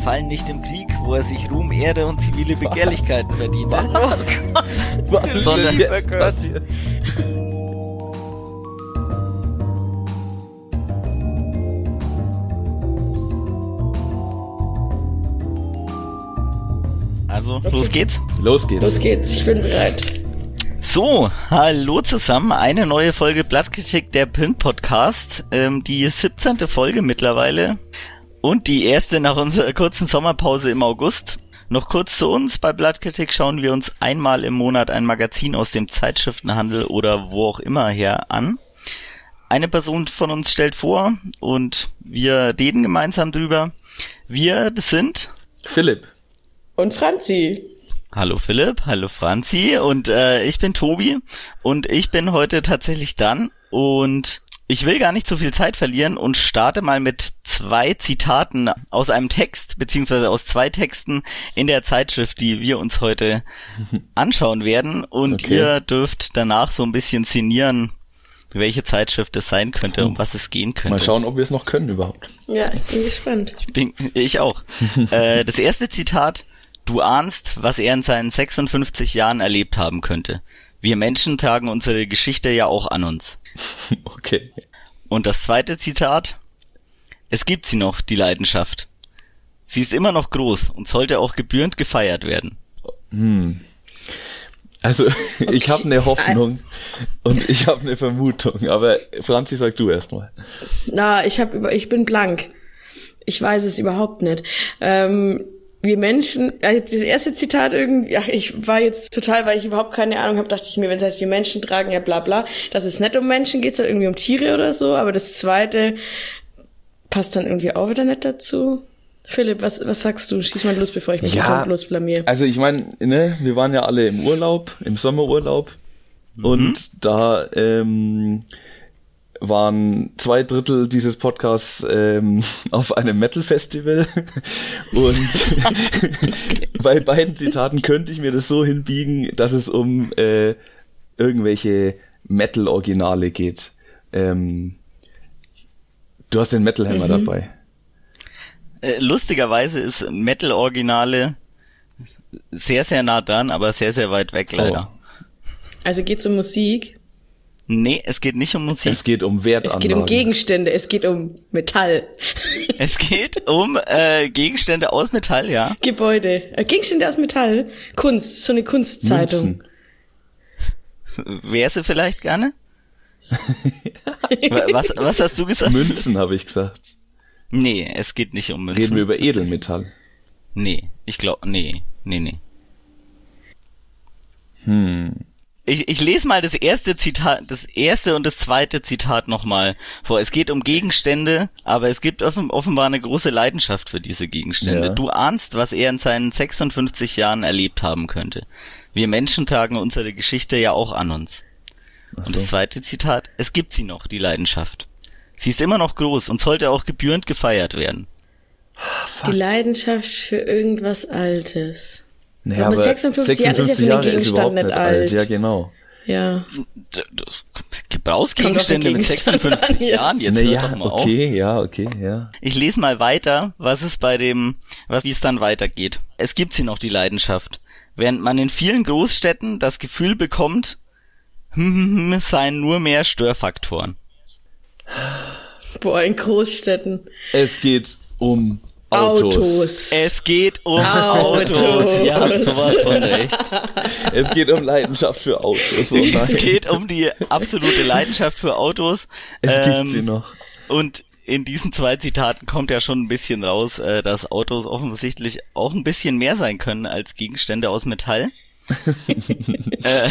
fallen nicht im Krieg, wo er sich Ruhm, Ehre und zivile Begehrlichkeiten verdiente, Was ist Sondern- denn jetzt passiert? Also, los geht's. Los geht's. Los geht's, ich bin bereit. So, hallo zusammen. Eine neue Folge Blattkritik der Print Podcast. Ähm, die 17. Folge mittlerweile. Und die erste nach unserer kurzen Sommerpause im August. Noch kurz zu uns. Bei Blattkritik schauen wir uns einmal im Monat ein Magazin aus dem Zeitschriftenhandel oder wo auch immer her an. Eine Person von uns stellt vor und wir reden gemeinsam drüber. Wir, das sind Philipp. Und Franzi. Hallo Philipp, hallo Franzi und äh, ich bin Tobi und ich bin heute tatsächlich dran und ich will gar nicht so viel Zeit verlieren und starte mal mit zwei Zitaten aus einem Text beziehungsweise aus zwei Texten in der Zeitschrift, die wir uns heute anschauen werden und Okay. ihr dürft danach so ein bisschen sinnieren, welche Zeitschrift es sein könnte, um was es gehen könnte. Mal schauen, ob wir es noch können überhaupt. Ja, ich bin gespannt. Bin, ich auch. äh, das erste Zitat. Du ahnst, was er in seinen 56 Jahren erlebt haben könnte. Wir Menschen tragen unsere Geschichte ja auch an uns. Okay. Und das zweite Zitat. Es gibt sie noch, die Leidenschaft. Sie ist immer noch groß und sollte auch gebührend gefeiert werden. Also, ich habe eine Hoffnung und ich habe eine Vermutung, aber Franzi, sag du erst mal. Na, ich hab über, ich bin blank. Ich weiß es überhaupt nicht. Ähm, wir Menschen, also das erste Zitat irgendwie, ja, ich war jetzt total, weil ich überhaupt keine Ahnung habe, dachte ich mir, wenn es heißt, wir Menschen tragen ja bla bla, dass es nicht um Menschen geht, sondern irgendwie um Tiere oder so, aber das zweite passt dann irgendwie auch wieder nicht dazu. Philipp, was, was sagst du? Schieß mal los, bevor ich mich Ja. komplett los blamier. Also ich meine, ne, wir waren ja alle im Urlaub, im Sommerurlaub und da ähm, waren zwei Drittel dieses Podcasts ähm, auf einem Metal-Festival und bei beiden Zitaten könnte ich mir das so hinbiegen, dass es um äh, irgendwelche Metal-Originale geht. Ähm, du hast den Metal Hammer dabei. Äh, lustigerweise ist Metal Originale sehr, sehr nah dran, aber sehr, sehr weit weg leider. Also geht's um Musik, Nee, es geht nicht um Musik. Es geht um es Wertanlagen. geht um Gegenstände, es geht um Metall. Es geht um äh, Gegenstände aus Metall, ja. Gebäude. Äh, Gegenstände aus Metall. Kunst, so eine Kunstzeitung. Münzen. Wer sie vielleicht gerne? Wa- was, was hast du gesagt? Münzen, habe ich gesagt. Nee, es geht nicht um Münzen. Reden wir über Edelmetall. Nee, ich glaube, nee, nee, nee. Hm. Ich, ich lese mal das erste Zitat, das erste und das zweite Zitat nochmal vor. Es geht um Gegenstände, aber es gibt offen, offenbar eine große Leidenschaft für diese Gegenstände. Ja. Du ahnst, was er in seinen 56 Jahren erlebt haben könnte. Wir Menschen tragen unsere Geschichte ja auch an uns. Ach Und so. das zweite Zitat, es gibt sie noch, die Leidenschaft. Sie ist immer noch groß und sollte auch gebührend gefeiert werden. Die Leidenschaft für irgendwas Altes. Naja, Aber 56 Jahre ist ja für den Gegenstand überhaupt nicht alt. Ja, genau. Ja. Gebrauchsgegenstände mit Gegenstand 56 an, ja. Jahren, jetzt hört naja, doch mal auf. okay, ja, okay, ja. Ich lese mal weiter, was es bei dem, was, wie es dann weitergeht. Es gibt sie noch, die Leidenschaft. Während man in vielen Großstädten das Gefühl bekommt, hm, es seien nur mehr Störfaktoren. Boah, in Großstädten. Es geht um Autos. Autos. Es geht um Autos. Autos. Ja, sowas von recht. Es geht um Leidenschaft für Autos. Oh. Es geht um die absolute Leidenschaft für Autos. Es Ähm, gibt sie noch. Und in diesen zwei Zitaten kommt ja schon ein bisschen raus, äh, dass Autos offensichtlich auch ein bisschen mehr sein können als Gegenstände aus Metall. äh,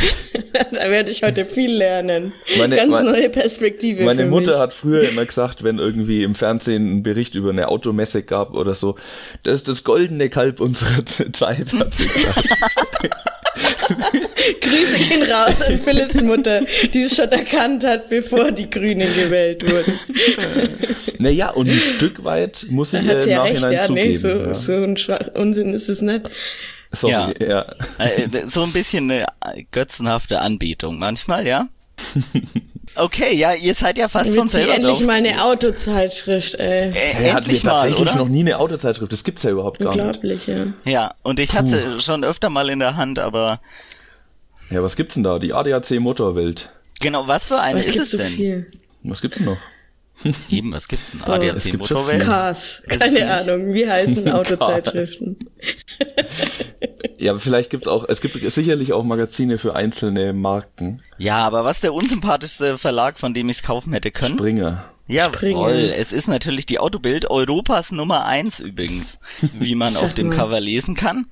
da werde ich heute viel lernen. Meine- Ganz mein- neue Perspektive. Meine Mutter mich. hat früher immer gesagt, wenn irgendwie im Fernsehen ein Bericht über eine Automesse gab oder so, das ist das goldene Kalb unserer Zeit, hat sie gesagt. Grüße gehen raus an Philipps Mutter, die es schon erkannt hat, bevor die Grünen gewählt wurden. naja, und ein Stück weit muss Da ich hat äh, sie ja recht, nachhinein ja, zugeben. nee, so, ja. so ein Schwach Unsinn ist es nicht. Sorry, Ja. ja. Äh, so ein bisschen eine götzenhafte Anbetung manchmal, ja. Okay, ja, ihr seid ja fast von selber endlich drauf. mal eine Autozeitschrift, ey. Äh, Hey, hatten wir endlich mal, tatsächlich oder? noch nie eine Autozeitschrift. Das gibt's ja überhaupt gar nicht. Unglaublich, ja. Ja, und ich hatte schon öfter mal in der Hand, aber Ja, was gibt's denn da? Die ADAC Motorwelt. genau, was für eine es ist es so denn? viel. Was gibt's denn noch? Eben, was gibt's denn? ADAC es gibt schon Motorwelt? ist Keine Ahnung, wie heißen Autozeitschriften? Ja, aber vielleicht gibt's auch, es gibt sicherlich auch Magazine für einzelne Marken. Ja, aber was der unsympathischste Verlag, von dem ich's kaufen hätte können? Springer. Jawohl, Springer. es ist natürlich die Autobild Europas Nummer eins übrigens, wie man auf dem. Cover lesen kann.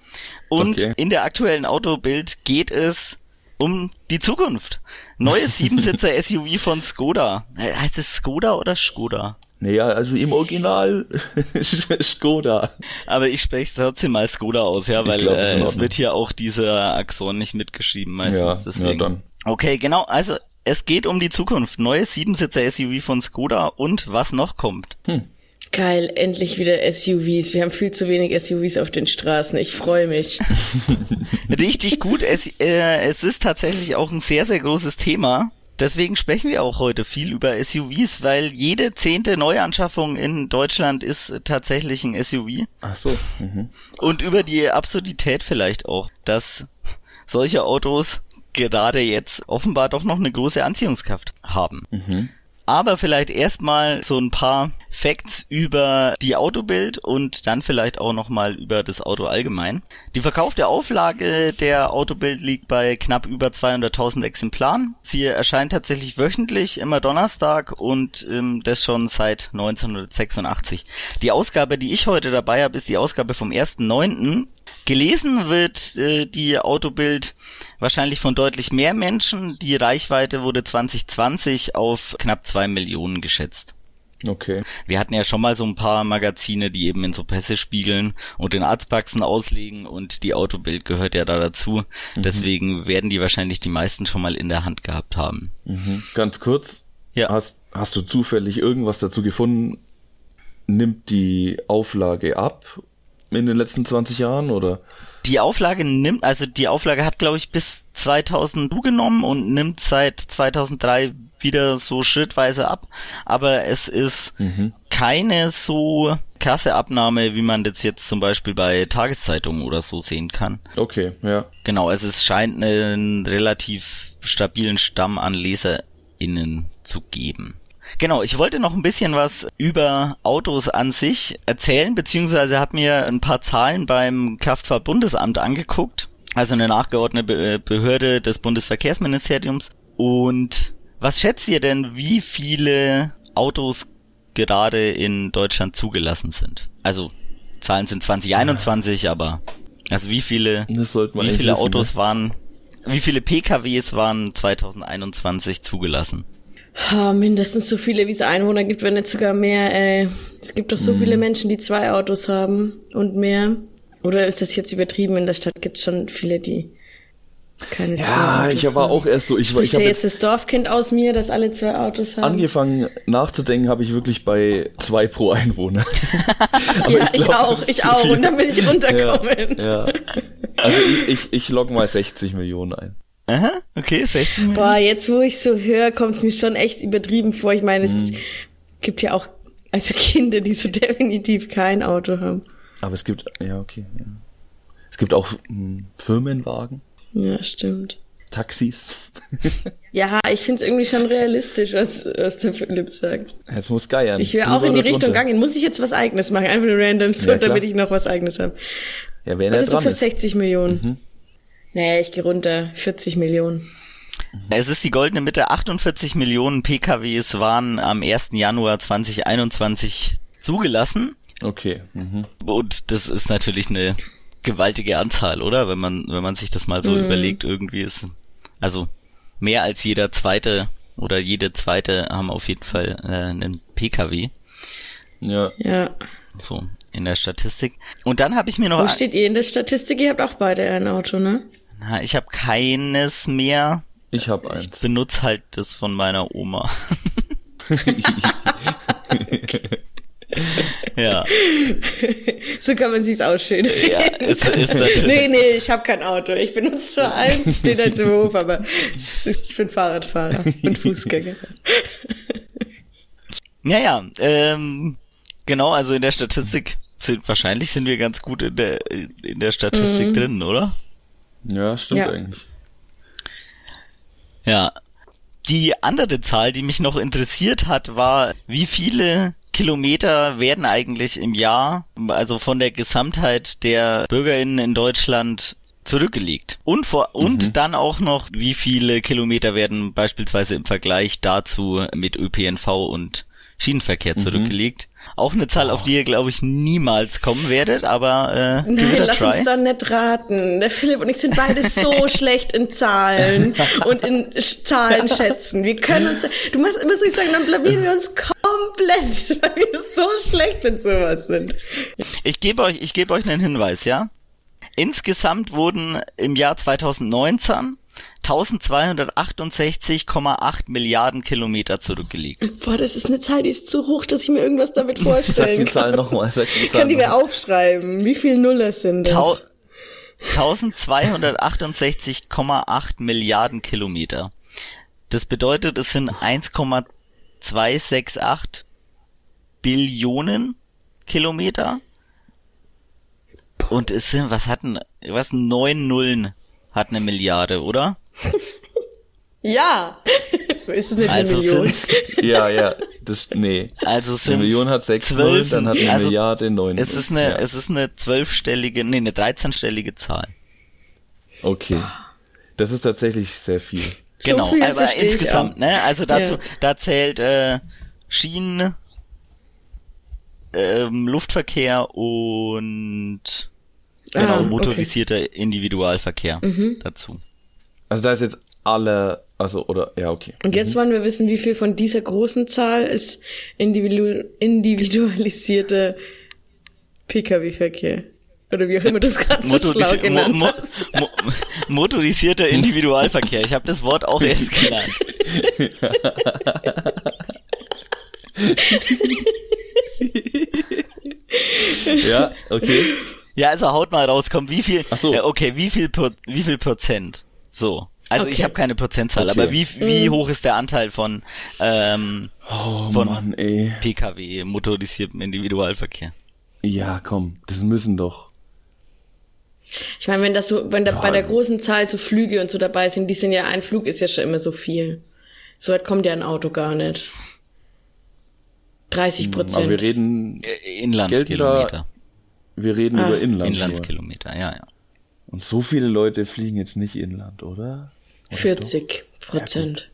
Und Okay. in der aktuellen Autobild geht es um die Zukunft. Neues Siebensitzer SUV von Skoda. Äh, Heißt es Skoda oder Skoda? Naja, also im Original Skoda. Aber ich spreche es trotzdem mal Skoda aus, ja, weil glaub, äh, es wird hier auch dieser Axon nicht mitgeschrieben meistens. Ja, deswegen. ja, dann. Okay, genau. Also es geht um die Zukunft. Neues Siebensitzer SUV von Skoda und was noch kommt. Geil, endlich wieder SUVs. Wir haben viel zu wenig SUVs auf den Straßen. Ich freue mich. Richtig gut. Es, äh, es ist tatsächlich auch ein sehr, sehr großes Thema. Deswegen sprechen wir auch heute viel über SUVs, weil jede zehnte Neuanschaffung in Deutschland ist tatsächlich ein SUV. Ach so. Mhm. Und über die Absurdität vielleicht auch, dass solche Autos gerade jetzt offenbar doch noch eine große Anziehungskraft haben. Aber vielleicht erstmal so ein paar Facts über die Autobild und dann vielleicht auch nochmal über das Auto allgemein. Die verkaufte Auflage der Autobild liegt bei knapp über 200.000 Exemplaren. Sie erscheint tatsächlich wöchentlich, immer Donnerstag und ähm, das schon seit 1986. Die Ausgabe, die ich heute dabei habe, ist die Ausgabe vom 1.9. Gelesen wird äh, die Autobild wahrscheinlich von deutlich mehr Menschen. Die Reichweite wurde 2020 auf knapp zwei Millionen geschätzt. Okay. Wir hatten ja schon mal so ein paar Magazine, die eben in so Pressespiegeln und in Arztpraxen auslegen und die Autobild gehört ja da dazu. Deswegen werden die wahrscheinlich die meisten schon mal in der Hand gehabt haben. Mhm. Ganz kurz. Ja. Hast, hast du zufällig irgendwas dazu gefunden? Nimmt die Auflage ab in den letzten 20 Jahren oder? Die Auflage nimmt, also die Auflage hat glaube ich bis 2000 zugenommen und nimmt seit 2003 wieder so schrittweise ab, aber es ist keine so krasse Abnahme, wie man das jetzt zum Beispiel bei Tageszeitungen oder so sehen kann. Okay, ja. Genau, also es scheint einen relativ stabilen Stamm an LeserInnen zu geben. Genau, ich wollte noch ein bisschen was über Autos an sich erzählen, beziehungsweise habe mir ein paar Zahlen beim Kraftfahrtbundesamt angeguckt, also eine nachgeordnete Be Behörde des Bundesverkehrsministeriums. Und was schätzt ihr denn, wie viele Autos gerade in Deutschland zugelassen sind? Also Zahlen sind 2021, aber also wie viele Das sollte man wie viele wissen, Autos ne? waren, wie viele PKWs waren 2021 zugelassen? Ha, mindestens so viele, wie es Einwohner gibt, wenn nicht sogar mehr. Ey. Es gibt doch so Mhm. viele Menschen, die zwei Autos haben und mehr. Oder ist das jetzt übertrieben? In der Stadt gibt es schon viele, die keine zwei Ja, Autos ich war auch erst so, ich, war- ich ja habe jetzt jetzt das Dorfkind aus mir, dass alle zwei Autos haben? angefangen nachzudenken, habe ich wirklich bei zwei pro Einwohner. Aber ja, ich, glaub, das auch, ich auch. viel. Und dann bin ich runtergekommen. Ja. Also ich, ich, ich log mal 60 Millionen ein. Aha, okay, 16 Millionen. Boah, jetzt wo ich so höre, kommt es mir schon echt übertrieben vor. Ich meine, es Mhm. gibt ja auch also Kinder, die so definitiv kein Auto haben. Aber es gibt, ja, okay. Ja. Es gibt auch hm, Firmenwagen, Ja, stimmt. Taxis. Ja, ich find's irgendwie schon realistisch, was, was der Philipp sagt. Jetzt muss geiern. Ich will auch in die Richtung drunter. gehen. Muss ich jetzt was Eigenes machen? Einfach nur random, so, Ja, damit ich noch was Eigenes habe. Ja, wenn Was ist du dran ist. 60 Millionen? Mhm. Nee, ich gehe runter. 40 Millionen. Es ist die goldene Mitte. 48 Millionen PKWs waren am 1. Januar 2021 zugelassen. Okay. Mhm. Und das ist natürlich eine gewaltige Anzahl, oder? Wenn man, wenn man sich das mal so Mhm. überlegt, irgendwie ist, also mehr als jeder zweite oder jede zweite haben auf jeden Fall äh, einen PKW. Ja. Ja. So, in der Statistik. Und dann habe ich mir noch, Wo steht ihr in der Statistik? Ihr habt auch beide ein Auto, ne? na, ich habe keines mehr. Ich habe Ich eins. benutze halt das von meiner Oma. Ja. so kann man sich's ausschön. Ja, ist, ist natürlich. Nee, nee, ich habe kein Auto. Ich benutze zwar eins, steht halt im Hof, aber ich bin Fahrradfahrer und Fußgänger. Ja, ja, ähm, genau, also in der Statistik sind, wahrscheinlich sind wir ganz gut in der, in der Statistik mhm. drin, oder? Ja, stimmt ja. eigentlich. Ja. Die andere Zahl, die mich noch interessiert hat, war, wie viele Kilometer werden eigentlich im Jahr, also von der Gesamtheit der BürgerInnen in Deutschland zurückgelegt. Und vor, mhm. und dann auch noch, wie viele Kilometer werden beispielsweise im Vergleich dazu mit ÖPNV und Schienenverkehr mhm. zurückgelegt. Auch eine Zahl, auf die ihr, glaube ich, niemals kommen werdet, aber äh, Nein, lass try. uns dann nicht raten. Der Philipp und ich sind beide so schlecht in Zahlen und in Zahlen schätzen. Wir können uns, du musst, musst nicht sagen, dann blamieren wir uns komplett, weil wir so schlecht in sowas sind. Ich gebe euch, ich gebe euch einen Hinweis, ja? Insgesamt wurden im Jahr 2019 1268,8 Milliarden Kilometer zurückgelegt. Boah, das ist eine Zahl, die ist zu hoch, dass ich mir irgendwas damit vorstellen sag die Zahl nochmal. Sag die Zahl kann die mir aufschreiben. Wie viel Nuller sind das? 1268,8 Milliarden Kilometer. Das bedeutet, es sind 1,268 Billionen Kilometer. Und es sind, was hatten, was, neun Nullen hat eine Milliarde, oder? ja. Ist es nicht also eine Million? ja, ja. Das, nee. Also sind eine Million hat sechs zwölf, Nullen, dann hat eine also Milliarde neun. Es ist eine, ja. es ist eine zwölfstellige, nee, eine dreizehnstellige Zahl. Okay. Das ist tatsächlich sehr viel. Genau, so aber insgesamt, ne? Also dazu, ja. da zählt äh, Schienen, ähm, Luftverkehr und Genau, ah, motorisierter okay. Individualverkehr mhm. dazu. Also da ist jetzt alle, also oder ja, okay. Und jetzt mhm. wollen wir wissen, wie viel von dieser großen Zahl ist individu individualisierte Pkw-Verkehr. Oder wie auch immer du es gerade so schlau genannt mo hast. Mo motorisierter Individualverkehr. Ich habe das Wort auch erst gelernt. ja, okay. Ja, also haut mal raus, komm, wie viel, Ach so. Äh, okay, wie viel, wie viel Prozent? So. Also okay. ich habe keine Prozentzahl, okay. aber wie, wie mhm. hoch ist der Anteil von, ähm, oh, von Mann, ey. Pkw, motorisiertem Individualverkehr? Ja, komm, das müssen doch. Ich meine, wenn das so, wenn da bei der großen Zahl so Flüge und so dabei sind, die sind ja, ein Flug ist ja schon immer so viel. So weit kommt ja ein Auto gar nicht. 30 Prozent. Aber wir reden äh, Inlandskilometer. Wir reden ah, über Inland. Inlandskilometer, ja, ja. Und so viele Leute fliegen jetzt nicht Inland, oder? oder 40 Prozent.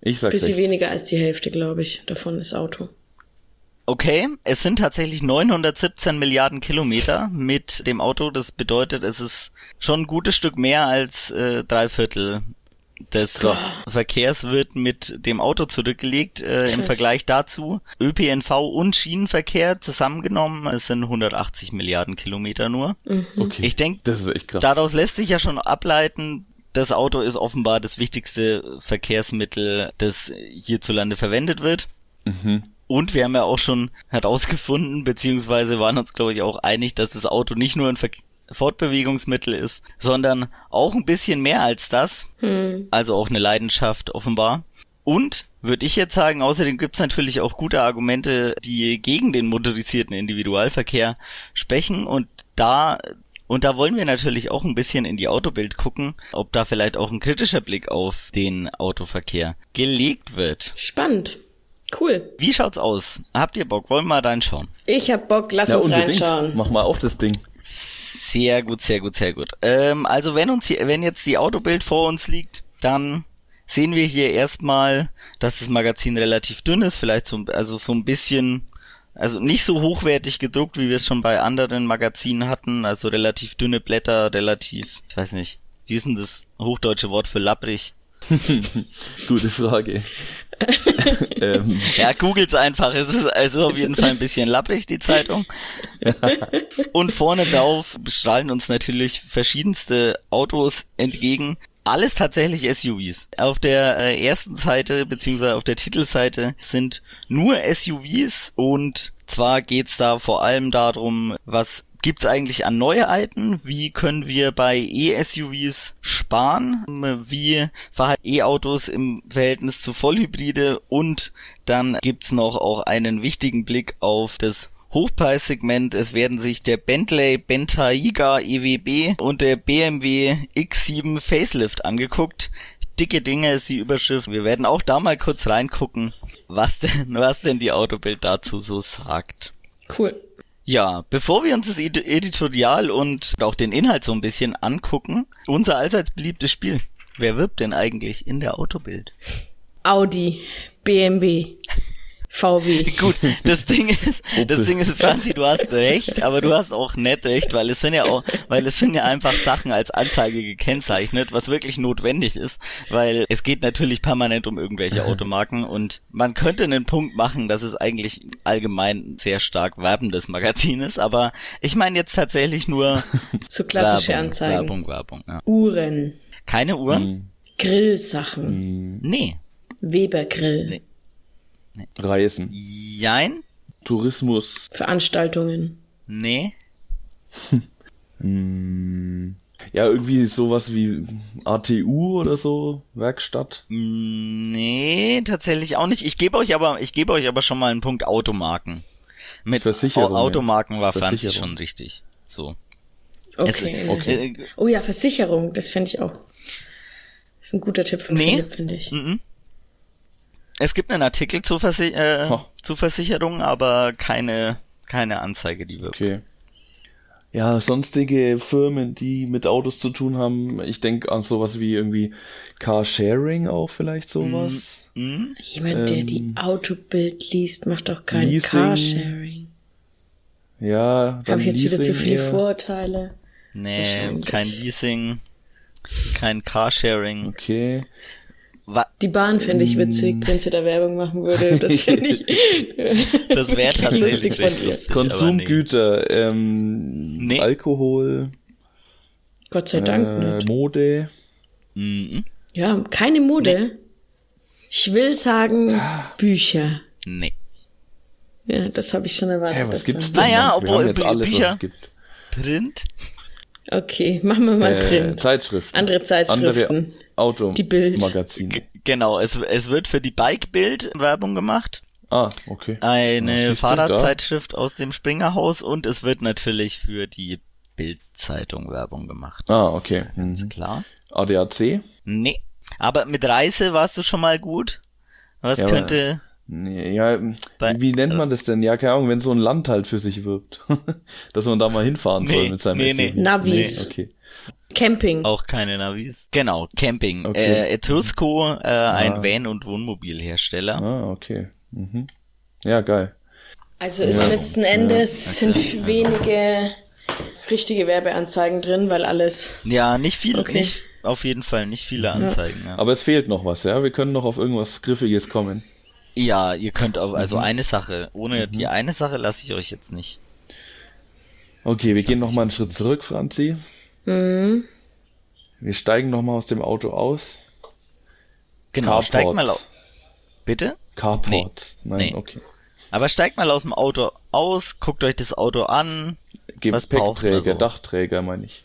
Ja, ich sag Bisschen weniger als die Hälfte, glaube ich, davon ist Auto. Okay, es sind tatsächlich 917 Milliarden Kilometer mit dem Auto. Das bedeutet, es ist schon ein gutes Stück mehr als äh, drei Viertel des Krass. Verkehrs wird mit dem Auto zurückgelegt. Äh, Im Vergleich dazu ÖPNV und Schienenverkehr zusammengenommen, es sind 180 Milliarden Kilometer nur. Mhm. Okay. Ich denke, daraus lässt sich ja schon ableiten, das Auto ist offenbar das wichtigste Verkehrsmittel, das hierzulande verwendet wird. Mhm. Und wir haben ja auch schon herausgefunden, beziehungsweise waren uns, glaube ich, auch einig, dass das Auto nicht nur ein Ver Fortbewegungsmittel ist, sondern auch ein bisschen mehr als das. Hm. Also auch eine Leidenschaft offenbar. Und würde ich jetzt sagen, außerdem gibt es natürlich auch gute Argumente, die gegen den motorisierten Individualverkehr sprechen und da und da wollen wir natürlich auch ein bisschen in die Autobild gucken, ob da vielleicht auch ein kritischer Blick auf den Autoverkehr gelegt wird. Spannend. Cool. Wie schaut's aus? Habt ihr Bock? Wollen wir mal reinschauen? Ich hab Bock, lass ja, uns unbedingt. reinschauen. Mach mal auf das Ding. Sehr gut, sehr gut, sehr gut. Ähm, also wenn uns hier, wenn jetzt die Autobild vor uns liegt, dann sehen wir hier erstmal, dass das Magazin relativ dünn ist, vielleicht so, also so ein bisschen, also nicht so hochwertig gedruckt, wie wir es schon bei anderen Magazinen hatten, also relativ dünne Blätter, relativ, ich weiß nicht, wie ist denn das hochdeutsche Wort für lapprig? Gute Frage. ähm. Ja, googelt's einfach. Es ist also auf jeden Fall ein bisschen lapprig, die Zeitung. Und vorne drauf strahlen uns natürlich verschiedenste Autos entgegen. alles tatsächlich SUVs. Auf der äh, ersten Seite beziehungsweise auf der Titelseite sind nur SUVs und zwar geht's da vor allem darum, was gibt's eigentlich an Neuheiten? Wie können wir bei E-SUVs sparen? Wie verhalten E-Autos im Verhältnis zu Vollhybride? Und dann gibt's noch auch einen wichtigen Blick auf das Hochpreissegment. Es werden sich der Bentley Bentayga EWB und der BMW X7 Facelift angeguckt. Dicke Dinge ist die Überschrift. Wir werden auch da mal kurz reingucken, was denn, was denn die Autobild dazu so sagt. Cool. Ja, bevor wir uns das Editorial und auch den Inhalt so ein bisschen angucken, unser allseits beliebtes Spiel. Wer wirbt denn eigentlich in der Autobild? Audi, BMW, VW. Gut, das Ding ist, das Ding ist, Franzi, du hast recht, aber du hast auch nicht recht, weil es sind ja auch, weil es sind ja einfach Sachen als Anzeige gekennzeichnet, was wirklich notwendig ist, weil es geht natürlich permanent um irgendwelche Automarken und man könnte einen Punkt machen, dass es eigentlich allgemein sehr stark werbendes Magazin ist, aber ich meine jetzt tatsächlich nur so klassische Werbung, Anzeigen. Werbung, Werbung, ja. Uhren, Keine Uhren? Hm. Grillsachen, Nee. Webergrill, Nee. Reisen, Jein? Tourismus, Veranstaltungen. Nee. ja, irgendwie sowas wie ATU oder so, Werkstatt. Nee, tatsächlich auch nicht. Ich gebe euch aber, ich gebe euch aber schon mal einen Punkt Automarken. Mit Versicherungen. Au- Automarken war Versicherung. schon richtig. So. Okay. Es, Okay. Äh, Oh ja, Versicherung, das fände ich auch. Das ist ein guter Tipp von Nee. Philipp, finde ich. mhm. Es gibt einen Artikel zu, Versi äh, Ha. zu Versicherungen, aber keine, keine Anzeige, die wirkt. Okay. Ja, sonstige Firmen, die mit Autos zu tun haben. Ich denke an sowas wie irgendwie Carsharing auch vielleicht sowas. Mhm. Jemand, der die Ähm, Autobild liest, macht doch kein Leasing. Carsharing. Ja, dann Habe ich jetzt wieder zu Leasing viele eher. Vorurteile? Nee, kein Leasing, kein Carsharing. Okay. Die Bahn fände ich witzig, Mm. wenn sie da Werbung machen würde. Das finde ich. das wäre tatsächlich lustig von recht dir. lustig. Konsumgüter, ähm, Nee. Alkohol, Gott sei Dank äh, nicht. Mode. Nee. Mhm. Ja, keine Mode. Ich will sagen Bücher. Nee. Ja, das habe ich schon erwartet. Hä, was gibt's denn? Naja, obwohl jetzt alles, was Bücher- es gibt. Print? Okay, machen wir mal Äh, Print. Zeitschriften. Andere Zeitschriften. Andere Auto Die Bild. Magazine. G genau, es, es wird für die Bike-Bild Werbung gemacht. Ah, okay. Eine Fahrradzeitschrift aus dem Springerhaus und es wird natürlich für die Bild-Zeitung Werbung gemacht. Ah, okay. Ist Mhm. klar. ADAC? Nee. Aber mit Reise warst du schon mal gut. Was Ja, könnte. Nee, ja, Bei- wie nennt man das denn? Ja, keine Ahnung, wenn so ein Land halt für sich wirbt. Dass man da mal hinfahren soll Nee, mit seinem nee, SUV. nee. Navis. Okay. Camping. Auch keine Navis. Genau, Camping. Okay. Äh, Etrusco, äh, ein Ah. Van- und Wohnmobilhersteller. Ah, okay. Mhm. Ja, geil. Also ist letzten Endes Ja. sind wenige richtige Werbeanzeigen drin, weil alles. Ja, nicht viel, Okay. nicht, auf jeden Fall nicht viele Anzeigen. Ja. Aber es fehlt noch was, ja? Wir können noch auf irgendwas Griffiges kommen. Ja, ihr könnt auch, Mhm. also eine Sache, ohne die eine Sache lasse ich euch jetzt nicht. Okay, wir gehen noch mal einen Schritt zurück, Franzi. Mhm. Wir steigen noch mal aus dem Auto aus. Genau, steigt Carports. mal auf. Bitte? Carports. Nein, Nee. okay. Aber steigt mal aus dem Auto aus, guckt euch das Auto an. Was braucht man Gepäckträger, so? Dachträger, meine ich.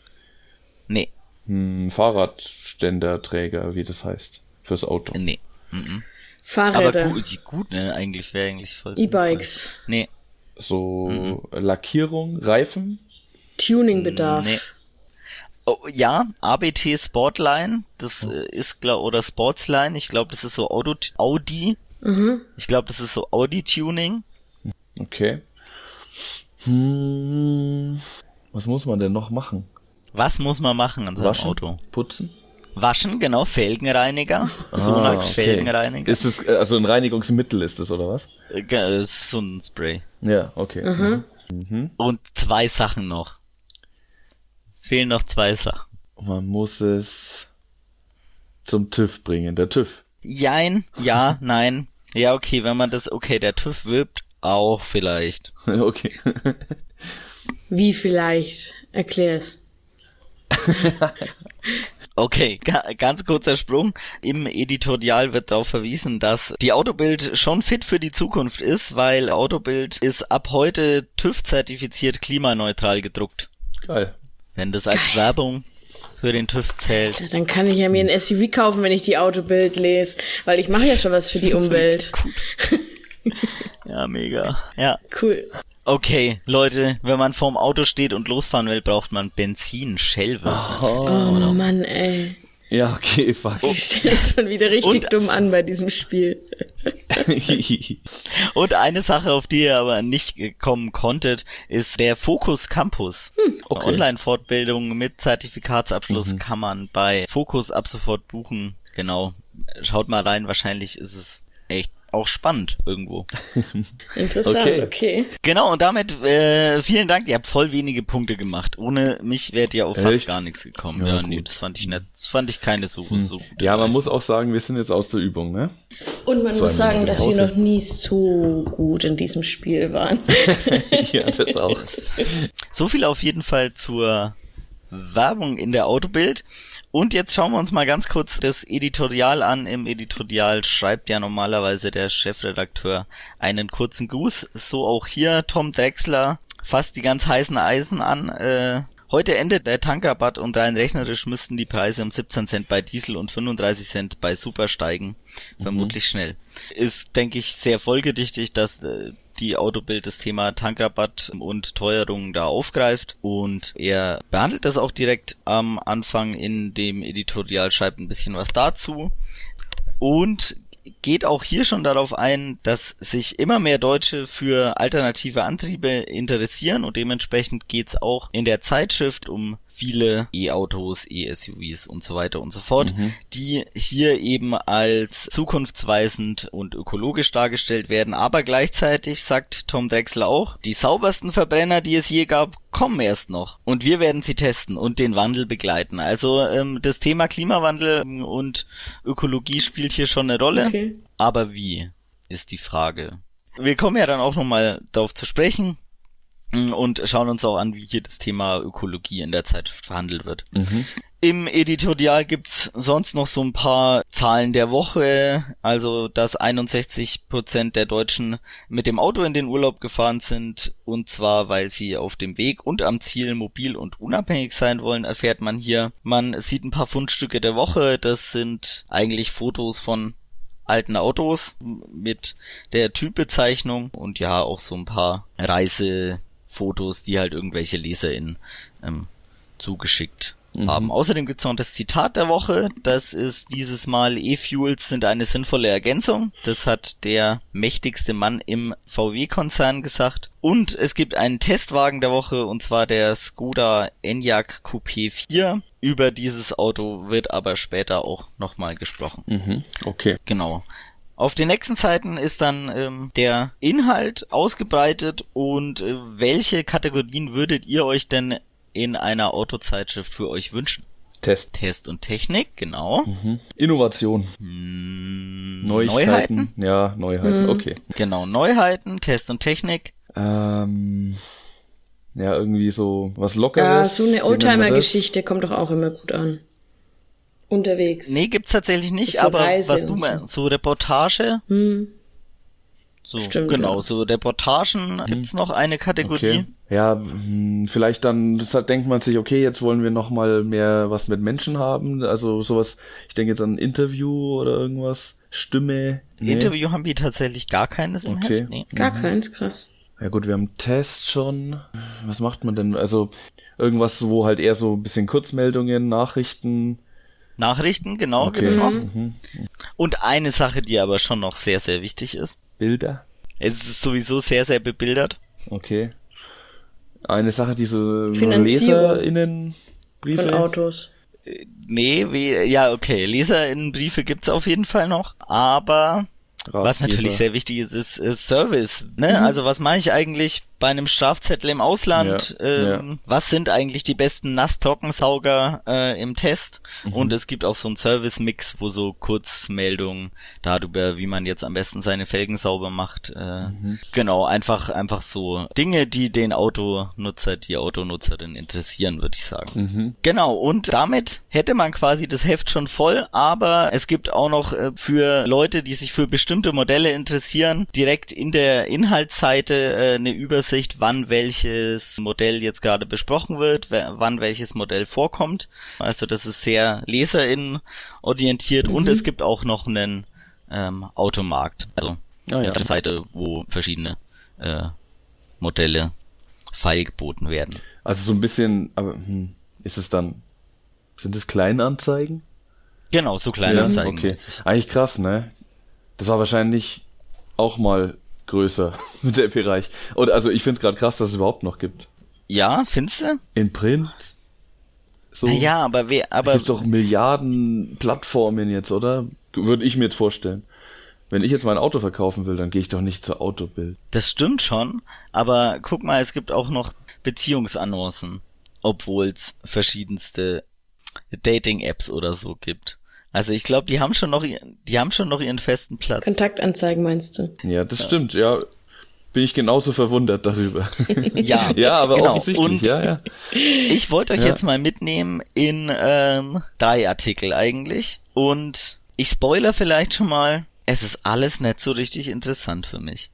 Nee, Hm, Fahrradständerträger, wie das heißt. Fürs Auto. nee. Aber Fahrräder, gut, gut, ne? Eigentlich wäre eigentlich voll E-Bikes. Nee, So Mhm. Lackierung, Reifen. Tuningbedarf. nee. Oh, ja, ABT Sportline, das äh, ist glaub oder Sportsline, ich glaube, das ist so Auto Audi. Mhm. Ich glaube, das ist so Audi Tuning. Okay. Hm, was muss man denn noch machen? Was muss man machen an seinem Waschen? Auto? Putzen? Waschen, genau, Felgenreiniger. Sonax okay. Felgenreiniger. Ist es, äh, also ein Reinigungsmittel ist es, oder was? Äh, das ist so ein Spray. Ja, okay. Mhm. Und zwei Sachen noch. Es fehlen noch zwei Sachen. Man muss es zum TÜV bringen, der TÜV. Jein, ja, nein. Ja, okay, wenn man das, okay, der TÜV wirbt auch vielleicht. okay. Wie vielleicht? Erklär's. Okay, ganz kurzer Sprung. Im Editorial wird darauf verwiesen, dass die Autobild schon fit für die Zukunft ist, weil Autobild ist ab heute TÜV-zertifiziert klimaneutral gedruckt. Geil. Wenn das als Geil. Werbung für den TÜV zählt. Dann kann ich ja mir ein SUV kaufen, wenn ich die Autobild lese, weil ich mache ja schon was für die Umwelt. Ja, mega. Ja. Cool. Okay, Leute, wenn man vorm Auto steht und losfahren will, braucht man Benzin, Schelve. Oh, oh Mann, ey. Ja, okay, fuck. Ich stelle es schon wieder richtig und, dumm an bei diesem Spiel. und eine Sache, auf die ihr aber nicht kommen konntet, ist der Focus Campus. Hm, okay. Online-Fortbildung mit Zertifikatsabschluss mhm. kann man bei Focus ab sofort buchen. Genau. Schaut mal rein, wahrscheinlich ist es echt auch spannend irgendwo. Interessant, okay. okay. Genau, und damit äh, vielen Dank. Ihr habt voll wenige Punkte gemacht. Ohne mich wärt ihr auf Echt? fast gar nichts gekommen. Ja, ja nee, das fand ich nicht. Das fand ich keine so, hm. so gute Ja, man Leistung. muss auch sagen, wir sind jetzt aus der Übung, ne? Und man Zwei muss sagen, dass wir noch nie so gut in diesem Spiel waren. ja, das auch. So viel auf jeden Fall zur Werbung in der Autobild. Und jetzt schauen wir uns mal ganz kurz das Editorial an. Im Editorial schreibt ja normalerweise der Chefredakteur einen kurzen Gruß. So auch hier Tom Drexler fasst die ganz heißen Eisen an. Äh, Heute endet der Tankrabatt und rein rechnerisch müssten die Preise um 17 Cent bei Diesel und 35 Cent bei Super steigen. Vermutlich mhm. schnell. Ist, denke ich, sehr folgedichtig, dass äh, die Autobild das Thema Tankrabatt und Teuerung da aufgreift. Und er behandelt das auch direkt am Anfang in dem Editorial, schreibt ein bisschen was dazu. Und geht auch hier schon darauf ein, dass sich immer mehr Deutsche für alternative Antriebe interessieren. Und dementsprechend geht's auch in der Zeitschrift um viele E-Autos, E-SUVs und so weiter und so fort, mhm. die hier eben als zukunftsweisend und ökologisch dargestellt werden. Aber gleichzeitig sagt Tom Drexler auch, die saubersten Verbrenner, die es je gab, kommen erst noch. Und wir werden sie testen und den Wandel begleiten. Also ähm, das Thema Klimawandel und Ökologie spielt hier schon eine Rolle. Okay. Aber wie ist die Frage. Wir kommen ja dann auch nochmal darauf zu sprechen und schauen uns auch an, wie hier das Thema Ökologie in der Zeit verhandelt wird. Mhm. Im Editorial gibt's sonst noch so ein paar Zahlen der Woche, also dass 61 Prozent der Deutschen mit dem Auto in den Urlaub gefahren sind und zwar weil sie auf dem Weg und am Ziel mobil und unabhängig sein wollen, erfährt man hier. Man sieht ein paar Fundstücke der Woche, das sind eigentlich Fotos von alten Autos mit der Typbezeichnung und ja auch so ein paar Reise Fotos, die halt irgendwelche LeserInnen ähm, zugeschickt mhm. haben. Außerdem gibt's noch das Zitat der Woche. Das ist dieses Mal E-Fuels sind eine sinnvolle Ergänzung. Das hat der mächtigste Mann im VW-Konzern gesagt. Und es gibt einen Testwagen der Woche und zwar der Skoda Enyaq Coupé 4. Über dieses Auto wird aber später auch nochmal gesprochen. Mhm. Okay. Genau. Auf den nächsten Seiten ist dann ähm, der Inhalt ausgebreitet und äh, welche Kategorien würdet ihr euch denn in einer Autozeitschrift für euch wünschen? Test. Test und Technik, genau. Mhm. Innovation. Hm, Neuigkeiten. Neuheiten. Ja, Neuheiten, mhm. okay. Genau, Neuheiten, Test und Technik. Ähm, ja, irgendwie so was Lockeres. Ja, so eine Oldtimer-Geschichte kommt doch auch immer gut an unterwegs. Nee, gibt's tatsächlich nicht, aber Reise was du meinst, so. so Reportage. Hm. So, Stimmt, genau, ja. so Reportagen hm. gibt's noch eine Kategorie. Okay. Ja, hm, vielleicht dann deshalb denkt man sich, okay, jetzt wollen wir noch mal mehr was mit Menschen haben, also sowas, ich denke jetzt an ein Interview oder irgendwas, Stimme. Nee. Interview haben wir tatsächlich gar keines im okay. Heft. Nee. Gar mhm. keins, krass. Ja gut, wir haben Test schon. Was macht man denn? Also irgendwas, wo halt eher so ein bisschen Kurzmeldungen, Nachrichten, Nachrichten, genau, okay. genau. Mhm. Und eine Sache, die aber schon noch sehr, sehr wichtig ist. Bilder? Es ist sowieso sehr, sehr bebildert. Okay. Eine Sache, die so LeserInnen-Briefe. Von Autos. Nee, wie, ja, okay. LeserInnen-Briefe gibt's auf jeden Fall noch, aber Ratgeber. was natürlich sehr wichtig ist, ist, ist Service, ne? Mhm. Also was mache ich eigentlich, bei einem Strafzettel im Ausland, Ja, ähm, ja. was sind eigentlich die besten Nass-Trockensauger äh, im Test Mhm. und es gibt auch so einen Service-Mix, wo so Kurzmeldungen darüber, wie man jetzt am besten seine Felgen sauber macht. Äh, Mhm. Genau, einfach einfach so Dinge, die den Autonutzer, die Autonutzerin interessieren, würde ich sagen. Mhm. Genau, und damit hätte man quasi das Heft schon voll, aber es gibt auch noch äh, für Leute, die sich für bestimmte Modelle interessieren, direkt in der Inhaltsseite äh, eine Übersicht, wann welches Modell jetzt gerade besprochen wird, wann welches Modell vorkommt. Also das ist sehr leserinnen orientiert und es gibt auch noch einen ähm, Automarkt. Also Ah, ja. eine Seite, wo verschiedene äh, Modelle feilgeboten werden. Also so ein bisschen, aber hm, ist es dann, sind es Kleinanzeigen? Genau, so kleine Ja, Anzeigen. Okay. Eigentlich krass, ne? Das war wahrscheinlich auch mal größer mit der Bereich. Und also ich find's gerade krass, dass es überhaupt noch gibt. Ja, findest du? In Print. So. Naja, aber wer, aber gibt's doch Milliarden Plattformen jetzt, oder? Würde ich mir jetzt vorstellen. Wenn ich jetzt mein Auto verkaufen will, dann gehe ich doch nicht zur Autobild. das stimmt schon. Aber guck mal, es gibt auch noch Beziehungsannoncen, obwohl es verschiedenste Dating-Apps oder so gibt. Also ich glaube, die haben schon noch, ihren- die haben schon noch ihren festen Platz. Kontaktanzeigen meinst du? Ja, das stimmt, ja. Bin ich genauso verwundert darüber. Ja, ja, aber genau. offensichtlich, Und ja, ja. Ich wollte euch Ja. jetzt mal mitnehmen in ähm, drei Artikel eigentlich. Und ich spoiler vielleicht schon mal, es ist alles nicht so richtig interessant für mich.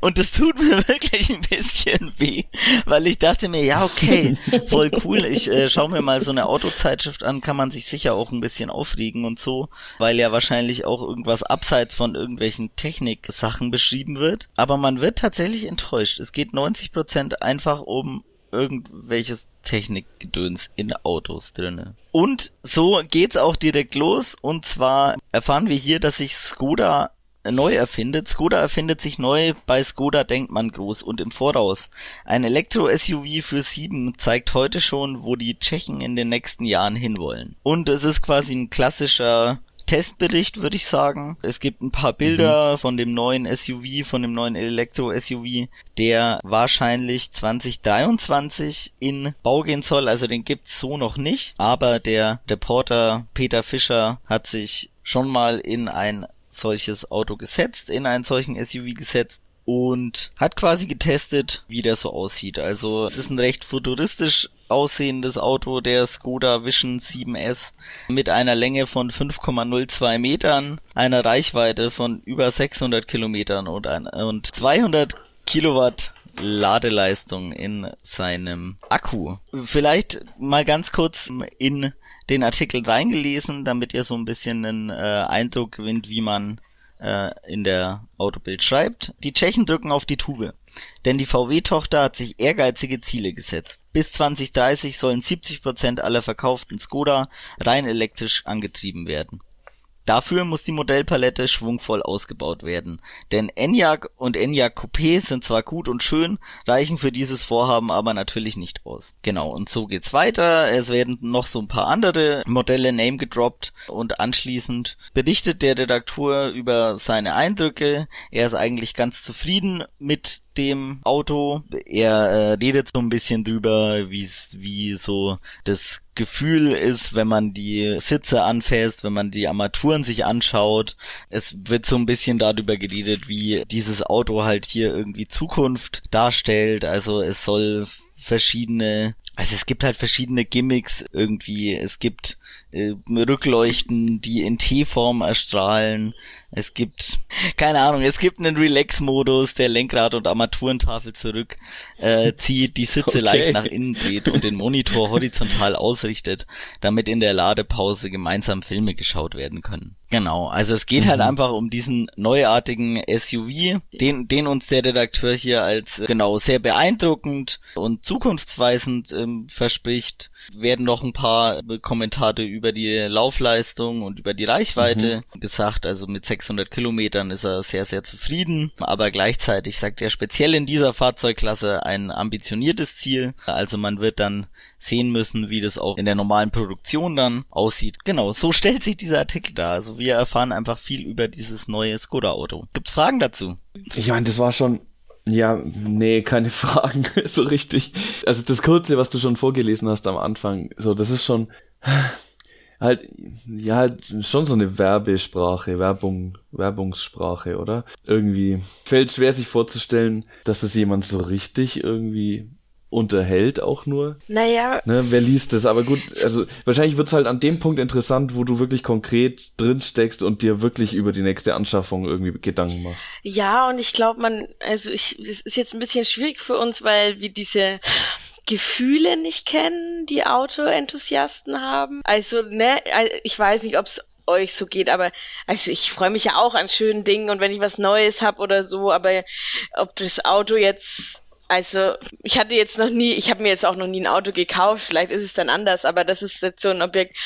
Und das tut mir wirklich ein bisschen weh, weil ich dachte mir, ja, okay, voll cool. Ich äh, schaue mir mal so eine Autozeitschrift an, kann man sich sicher auch ein bisschen aufregen und so, weil ja wahrscheinlich auch irgendwas abseits von irgendwelchen Techniksachen beschrieben wird. Aber man wird tatsächlich enttäuscht. Es geht 90% einfach um irgendwelches Technikgedöns in Autos drinne. Und so geht's auch direkt los. Und zwar erfahren wir hier, dass sich Skoda neu erfindet. Skoda erfindet sich neu, bei Skoda denkt man groß und im Voraus. Ein Elektro-SUV für sieben zeigt heute schon, wo die Tschechen in den nächsten Jahren hinwollen. Und es ist quasi ein klassischer Testbericht, würde ich sagen. Es gibt ein paar Bilder von dem neuen SUV, von dem neuen Elektro-SUV, der wahrscheinlich 2023 in Bau gehen soll. Also den gibt's so noch nicht. Aber der Reporter Peter Fischer hat sich schon mal in ein solches Auto gesetzt, in einen solchen SUV gesetzt und hat quasi getestet, wie der so aussieht. Also es ist ein recht futuristisch aussehendes Auto, der Skoda Vision 7S mit einer Länge von 5,02 Metern, einer Reichweite von über 600 Kilometern und, ein, und 200 Kilowatt Ladeleistung in seinem Akku. Vielleicht mal ganz kurz in den Artikel reingelesen, damit ihr so ein bisschen einen äh, Eindruck gewinnt, wie man äh, in der Autobild schreibt. Die Tschechen drücken auf die Tube, denn die VW-Tochter hat sich ehrgeizige Ziele gesetzt. Bis 2030 sollen 70% aller verkauften Skoda rein elektrisch angetrieben werden. Dafür muss die Modellpalette schwungvoll ausgebaut werden, denn Enyaq und Enyaq Coupé sind zwar gut und schön, reichen für dieses Vorhaben aber natürlich nicht aus. Genau, und so geht's weiter. Es werden noch so ein paar andere Modelle name gedroppt und anschließend berichtet der Redakteur über seine Eindrücke. Er ist eigentlich ganz zufrieden mit dem Auto. Er äh, redet so ein bisschen drüber, wie's, wie so das Gefühl ist, wenn man die Sitze anfasst, wenn man die Armaturen sich anschaut. Es wird so ein bisschen darüber geredet, wie dieses Auto halt hier irgendwie Zukunft darstellt. Also es soll verschiedene, also es gibt halt verschiedene Gimmicks irgendwie. Es gibt äh, Rückleuchten, die in T-Form erstrahlen. Es gibt, keine Ahnung, es gibt einen Relax-Modus, der Lenkrad und Armaturentafel zurück äh, zieht, die Sitze Okay. leicht nach innen dreht und den Monitor horizontal ausrichtet, damit in der Ladepause gemeinsam Filme geschaut werden können. Genau, also es geht halt einfach um diesen neuartigen SUV, den, den uns der Redakteur hier als äh, genau sehr beeindruckend und zukunftsweisend ähm, verspricht. Werden noch ein paar äh, Kommentare über die Laufleistung und über die Reichweite gesagt. Also mit 600 Kilometern ist er sehr, sehr zufrieden. Aber gleichzeitig sagt er speziell in dieser Fahrzeugklasse ein ambitioniertes Ziel. Also man wird dann sehen müssen, wie das auch in der normalen Produktion dann aussieht. Genau, so stellt sich dieser Artikel dar. Also wir erfahren einfach viel über dieses neue Skoda-Auto. Gibt's Fragen dazu? Ich meine, das war schon Ja, nee, keine Fragen, so richtig. Also das Kurze, was du schon vorgelesen hast am Anfang, so, das ist schon halt, ja, halt schon so eine Werbesprache, Werbung, Werbungssprache, oder? Irgendwie fällt schwer sich vorzustellen, dass es jemand so richtig irgendwie unterhält auch nur. Naja. Ne, wer liest das? Aber gut, also wahrscheinlich wird's halt an dem Punkt interessant, wo du wirklich konkret drin steckst und dir wirklich über die nächste Anschaffung irgendwie Gedanken machst. Ja, und ich glaube, man, also ich, es ist jetzt ein bisschen schwierig für uns, weil wir diese Gefühle nicht kennen, die Autoenthusiasten haben. Also, ne, ich weiß nicht, ob's euch so geht, aber also ich freue mich ja auch an schönen Dingen und wenn ich was Neues hab oder so, aber ob das Auto jetzt also, ich hatte jetzt noch nie, ich habe mir jetzt auch noch nie ein Auto gekauft, vielleicht ist es dann anders, aber das ist jetzt so ein Objekt,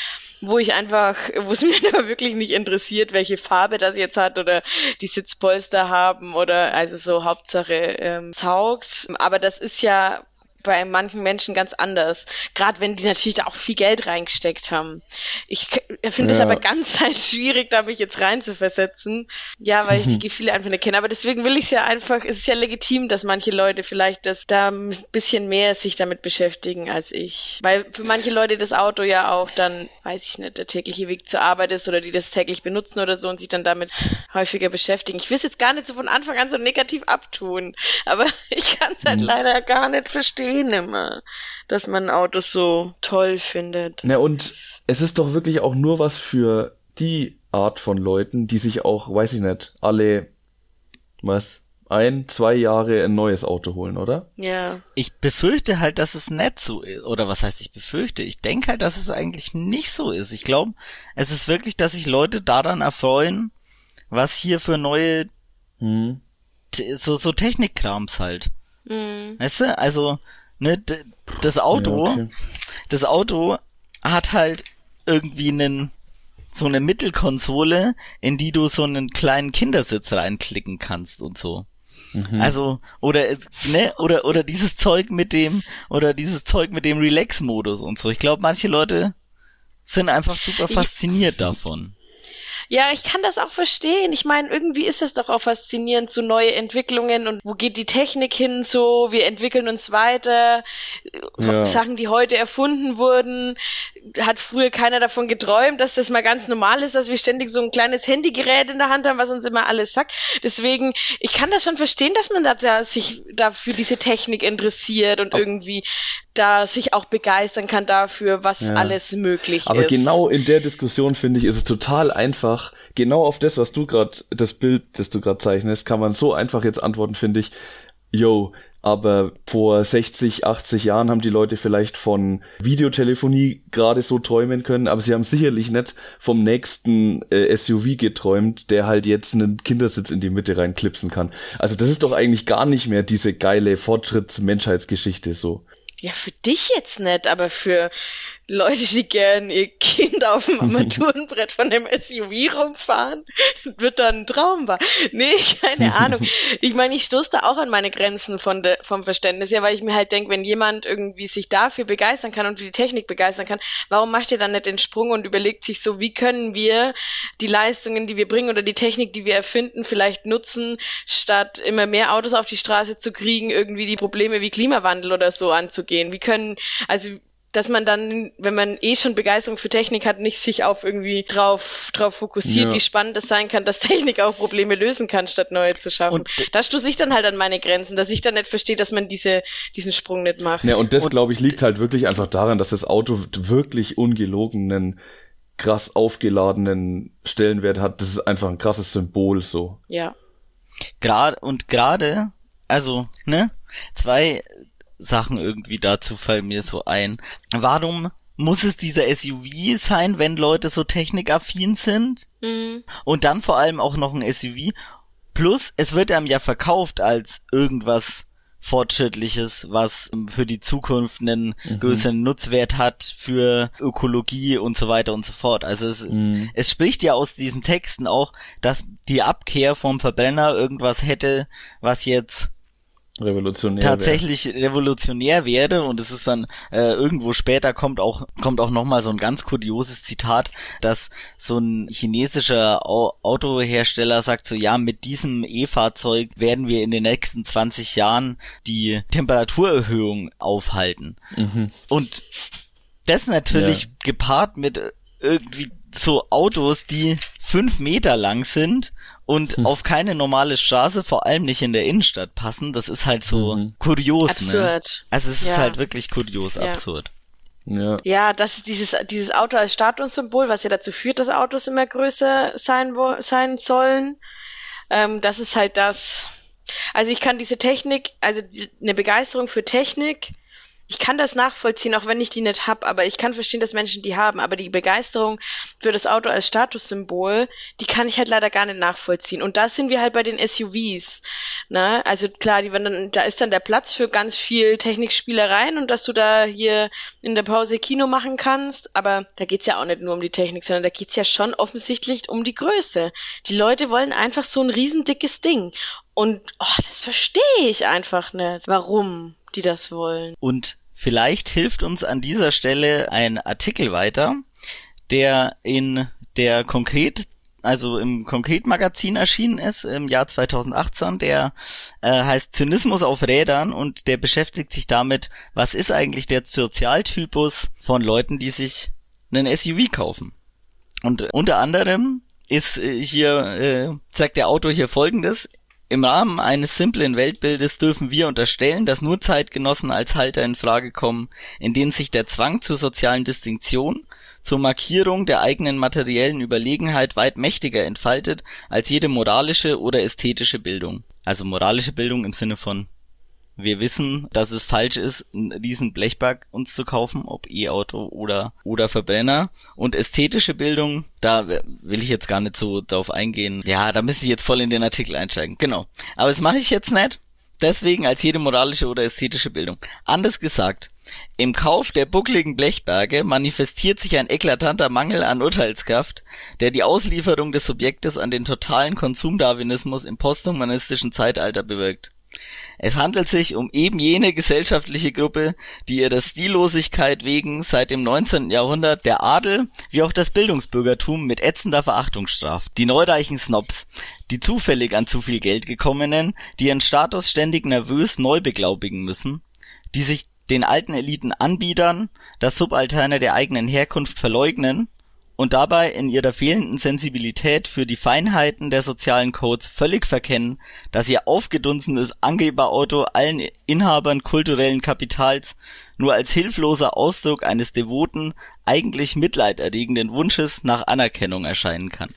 wo ich einfach, wo es mir aber wirklich nicht interessiert, welche Farbe das jetzt hat oder die Sitzpolster haben oder also so Hauptsache ähm, taugt. Aber das ist ja bei manchen Menschen ganz anders. Gerade wenn die natürlich da auch viel Geld reingesteckt haben. Ich finde es ja. aber ganz halt schwierig, da mich jetzt rein zu versetzen. Ja, weil ich die Gefühle einfach nicht kenne. Aber deswegen will ich es ja einfach, es ist ja legitim, dass manche Leute vielleicht das da ein bisschen mehr sich damit beschäftigen als ich. Weil für manche Leute das Auto ja auch dann, weiß ich nicht, der tägliche Weg zur Arbeit ist oder die das täglich benutzen oder so und sich dann damit häufiger beschäftigen. Ich will es jetzt gar nicht so von Anfang an so negativ abtun. Aber ich kann es halt mhm. leider gar nicht verstehen verstehen immer, dass man Autos so toll findet. Na und es ist doch wirklich auch nur was für die Art von Leuten, die sich auch, weiß ich nicht, alle was ein, zwei Jahre ein neues Auto holen, oder? Ja. Ich befürchte halt, dass es nicht so ist. Oder was heißt ich befürchte? Ich denke halt, dass es eigentlich nicht so ist. Ich glaube, es ist wirklich, dass sich Leute daran erfreuen, was hier für neue hm. so, so Technikkrams halt. Mhm. Weißt du? Also, ne, das Auto, ja, okay. das Auto hat halt irgendwie einen, so eine Mittelkonsole, in die du so einen kleinen Kindersitz reinklicken kannst und so. Mhm. Also, oder, ne, oder, oder dieses Zeug mit dem, oder dieses Zeug mit dem Relax-Modus und so. Ich glaube, manche Leute sind einfach super fasziniert davon. Ja, ich kann das auch verstehen. Ich meine, irgendwie ist das doch auch faszinierend, so neue Entwicklungen und wo geht die Technik hin so, wir entwickeln uns weiter, ja. Sachen, die heute erfunden wurden, hat früher keiner davon geträumt, dass das mal ganz normal ist, dass wir ständig so ein kleines Handygerät in der Hand haben, was uns immer alles sagt. Deswegen, ich kann das schon verstehen, dass man da, da sich da für diese Technik interessiert und irgendwie da sich auch begeistern kann dafür, was ja. alles möglich Aber ist. Aber genau in der Diskussion finde ich, ist es total einfach, genau auf das, was du gerade, das Bild, das du gerade zeichnest, kann man so einfach jetzt antworten, finde ich. Yo, aber vor 60, 80 Jahren haben die Leute vielleicht von Videotelefonie gerade so träumen können, aber sie haben sicherlich nicht vom nächsten äh, SUV geträumt, der halt jetzt einen Kindersitz in die Mitte reinklipsen kann. Also das ist doch eigentlich gar nicht mehr diese geile Fortschritts-Menschheitsgeschichte so. Ja, für dich jetzt nicht, aber für Leute, die gern ihr Kind auf dem Armaturenbrett von dem SUV rumfahren, wird dann ein Traum war. Nee, keine Ahnung. Ich meine, ich stoße da auch an meine Grenzen von de, vom Verständnis, ja, weil ich mir halt denke, wenn jemand irgendwie sich dafür begeistern kann und für die Technik begeistern kann, warum macht ihr dann nicht den Sprung und überlegt sich so, wie können wir die Leistungen, die wir bringen oder die Technik, die wir erfinden, vielleicht nutzen, statt immer mehr Autos auf die Straße zu kriegen, irgendwie die Probleme wie Klimawandel oder so anzugehen? Wie können, also dass man dann, wenn man eh schon Begeisterung für Technik hat, nicht sich auf irgendwie drauf, drauf fokussiert, ja. wie spannend es sein kann, dass Technik auch Probleme lösen kann, statt neue zu schaffen. Und da stoße ich dann halt an meine Grenzen, dass ich dann nicht verstehe, dass man diese, diesen Sprung nicht macht. Ja, und das, glaube ich, liegt halt wirklich einfach daran, dass das Auto wirklich ungelogenen, krass aufgeladenen Stellenwert hat. Das ist einfach ein krasses Symbol, so. Ja. Gerade, und gerade, also, ne? Zwei Sachen irgendwie dazu fallen mir so ein. Warum muss es dieser SUV sein, wenn Leute so technikaffin sind? Mhm. Und dann vor allem auch noch ein SUV. Plus, es wird einem ja verkauft als irgendwas Fortschrittliches, was für die Zukunft einen mhm. größeren Nutzwert hat für Ökologie und so weiter und so fort. Also es, mhm. es spricht ja aus diesen Texten auch, dass die Abkehr vom Verbrenner irgendwas hätte, was jetzt revolutionär tatsächlich wär. revolutionär wäre und es ist dann äh, irgendwo später kommt auch kommt auch noch mal so ein ganz kurioses Zitat, dass so ein chinesischer Au Autohersteller sagt so ja mit diesem E-Fahrzeug werden wir in den nächsten 20 Jahren die Temperaturerhöhung aufhalten mhm. und das natürlich ja. gepaart mit irgendwie so Autos, die fünf Meter lang sind und hm. auf keine normale Straße, vor allem nicht in der Innenstadt passen. Das ist halt so mhm. kurios. Absurd. Ne? Also es ja. ist halt wirklich kurios, ja. absurd. Ja. ja, das ist dieses, dieses Auto als Statussymbol, was ja dazu führt, dass Autos immer größer sein, sein sollen. Ähm, das ist halt das. Also ich kann diese Technik, also eine Begeisterung für Technik, ich kann das nachvollziehen, auch wenn ich die nicht hab, aber ich kann verstehen, dass Menschen die haben. Aber die Begeisterung für das Auto als Statussymbol, die kann ich halt leider gar nicht nachvollziehen. Und da sind wir halt bei den SUVs. Ne? Also klar, die dann, da ist dann der Platz für ganz viel Technikspielereien und dass du da hier in der Pause Kino machen kannst. Aber da geht's ja auch nicht nur um die Technik, sondern da geht's ja schon offensichtlich um die Größe. Die Leute wollen einfach so ein riesendickes Ding. Und oh, das verstehe ich einfach nicht. Warum? Die das wollen. Und vielleicht hilft uns an dieser Stelle ein Artikel weiter, der in der konkret also im Konkret-Magazin erschienen ist im Jahr 2018. Der äh, heißt Zynismus auf Rädern und der beschäftigt sich damit, was ist eigentlich der Sozialtypus von Leuten, die sich einen SUV kaufen. Und unter anderem ist äh, hier, äh, sagt der Autor hier folgendes, im Rahmen eines simplen Weltbildes dürfen wir unterstellen, dass nur Zeitgenossen als Halter in Frage kommen, in denen sich der Zwang zur sozialen Distinktion, zur Markierung der eigenen materiellen Überlegenheit weit mächtiger entfaltet als jede moralische oder ästhetische Bildung. Also moralische Bildung im Sinne von wir wissen, dass es falsch ist, einen riesen Blechberg uns zu kaufen, ob E-Auto oder, oder Verbrenner. Und ästhetische Bildung, da will ich jetzt gar nicht so drauf eingehen. Ja, da müsste ich jetzt voll in den Artikel einsteigen. Genau. Aber das mache ich jetzt nicht. Deswegen als jede moralische oder ästhetische Bildung. Anders gesagt, im Kauf der buckligen Blechberge manifestiert sich ein eklatanter Mangel an Urteilskraft, der die Auslieferung des Subjektes an den totalen Konsumdarwinismus im posthumanistischen Zeitalter bewirkt. Es handelt sich um eben jene gesellschaftliche Gruppe, die ihrer Stillosigkeit wegen seit dem 19. Jahrhundert der Adel wie auch das Bildungsbürgertum mit ätzender Verachtung straft. Die neureichen Snobs, die zufällig an zu viel Geld gekommenen, die ihren Status ständig nervös neu beglaubigen müssen, die sich den alten Eliten anbiedern, das Subalterne der eigenen Herkunft verleugnen und dabei in ihrer fehlenden Sensibilität für die Feinheiten der sozialen Codes völlig verkennen, dass ihr aufgedunsenes Angeberauto allen Inhabern kulturellen Kapitals nur als hilfloser Ausdruck eines devoten, eigentlich mitleiderregenden Wunsches nach Anerkennung erscheinen kann.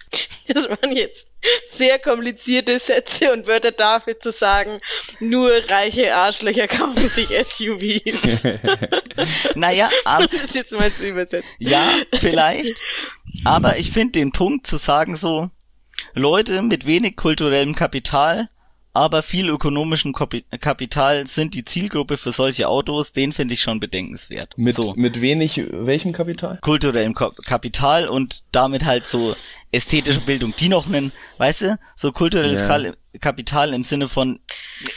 Das waren jetzt sehr komplizierte Sätze und Wörter dafür zu sagen, nur reiche Arschlöcher kaufen sich SUVs. naja, aber, das jetzt mal zu übersetzen. Ja, vielleicht. Aber ich finde den Punkt zu sagen so, Leute mit wenig kulturellem Kapital aber viel ökonomischen Kapital sind die Zielgruppe für solche Autos, den finde ich schon bedenkenswert. Mit, so. mit wenig, welchem Kapital? Kulturellem Kapital und damit halt so ästhetische Bildung, die noch einen, weißt du, so kulturelles ja. Kapital im Sinne von,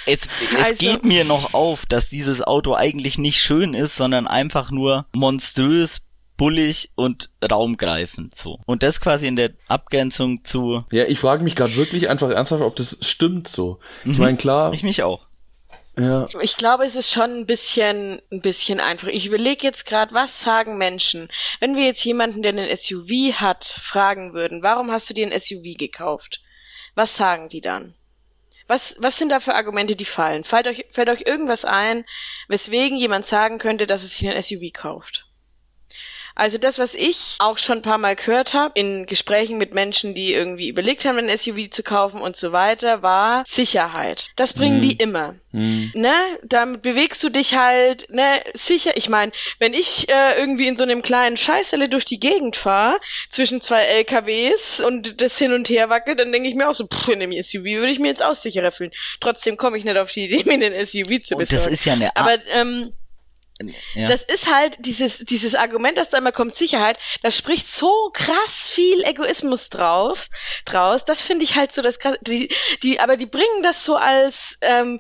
es, es also, geht mir noch auf, dass dieses Auto eigentlich nicht schön ist, sondern einfach nur monströs bullig und raumgreifend so. Und das quasi in der Abgrenzung zu. Ja, ich frage mich gerade wirklich einfach ernsthaft, ob das stimmt so. Ich mhm. meine, klar. Ich mich auch. Ja. Ich glaube, es ist schon ein bisschen, ein bisschen einfach. Ich überlege jetzt gerade, was sagen Menschen, wenn wir jetzt jemanden, der einen SUV hat, fragen würden, warum hast du dir ein SUV gekauft? Was sagen die dann? Was, was sind da für Argumente, die fallen? Fällt euch, fällt euch irgendwas ein, weswegen jemand sagen könnte, dass es sich ein SUV kauft? Also das, was ich auch schon ein paar Mal gehört habe in Gesprächen mit Menschen, die irgendwie überlegt haben, ein SUV zu kaufen und so weiter, war Sicherheit. Das bringen mhm. die immer. Mhm. Ne? Damit bewegst du dich halt ne, sicher. Ich meine, wenn ich äh, irgendwie in so einem kleinen Scheißelle durch die Gegend fahre, zwischen zwei LKWs und das hin und her wackelt, dann denke ich mir auch so, pff, in einem SUV würde ich mir jetzt auch sicherer fühlen. Trotzdem komme ich nicht auf die Idee, mir einen SUV zu besorgen. Und das ist ja eine Aber ähm, ja. Das ist halt dieses, dieses Argument, dass da immer kommt Sicherheit, das spricht so krass viel Egoismus drauf, draus. Das finde ich halt so das krass. Die, die, aber die bringen das so als, ähm,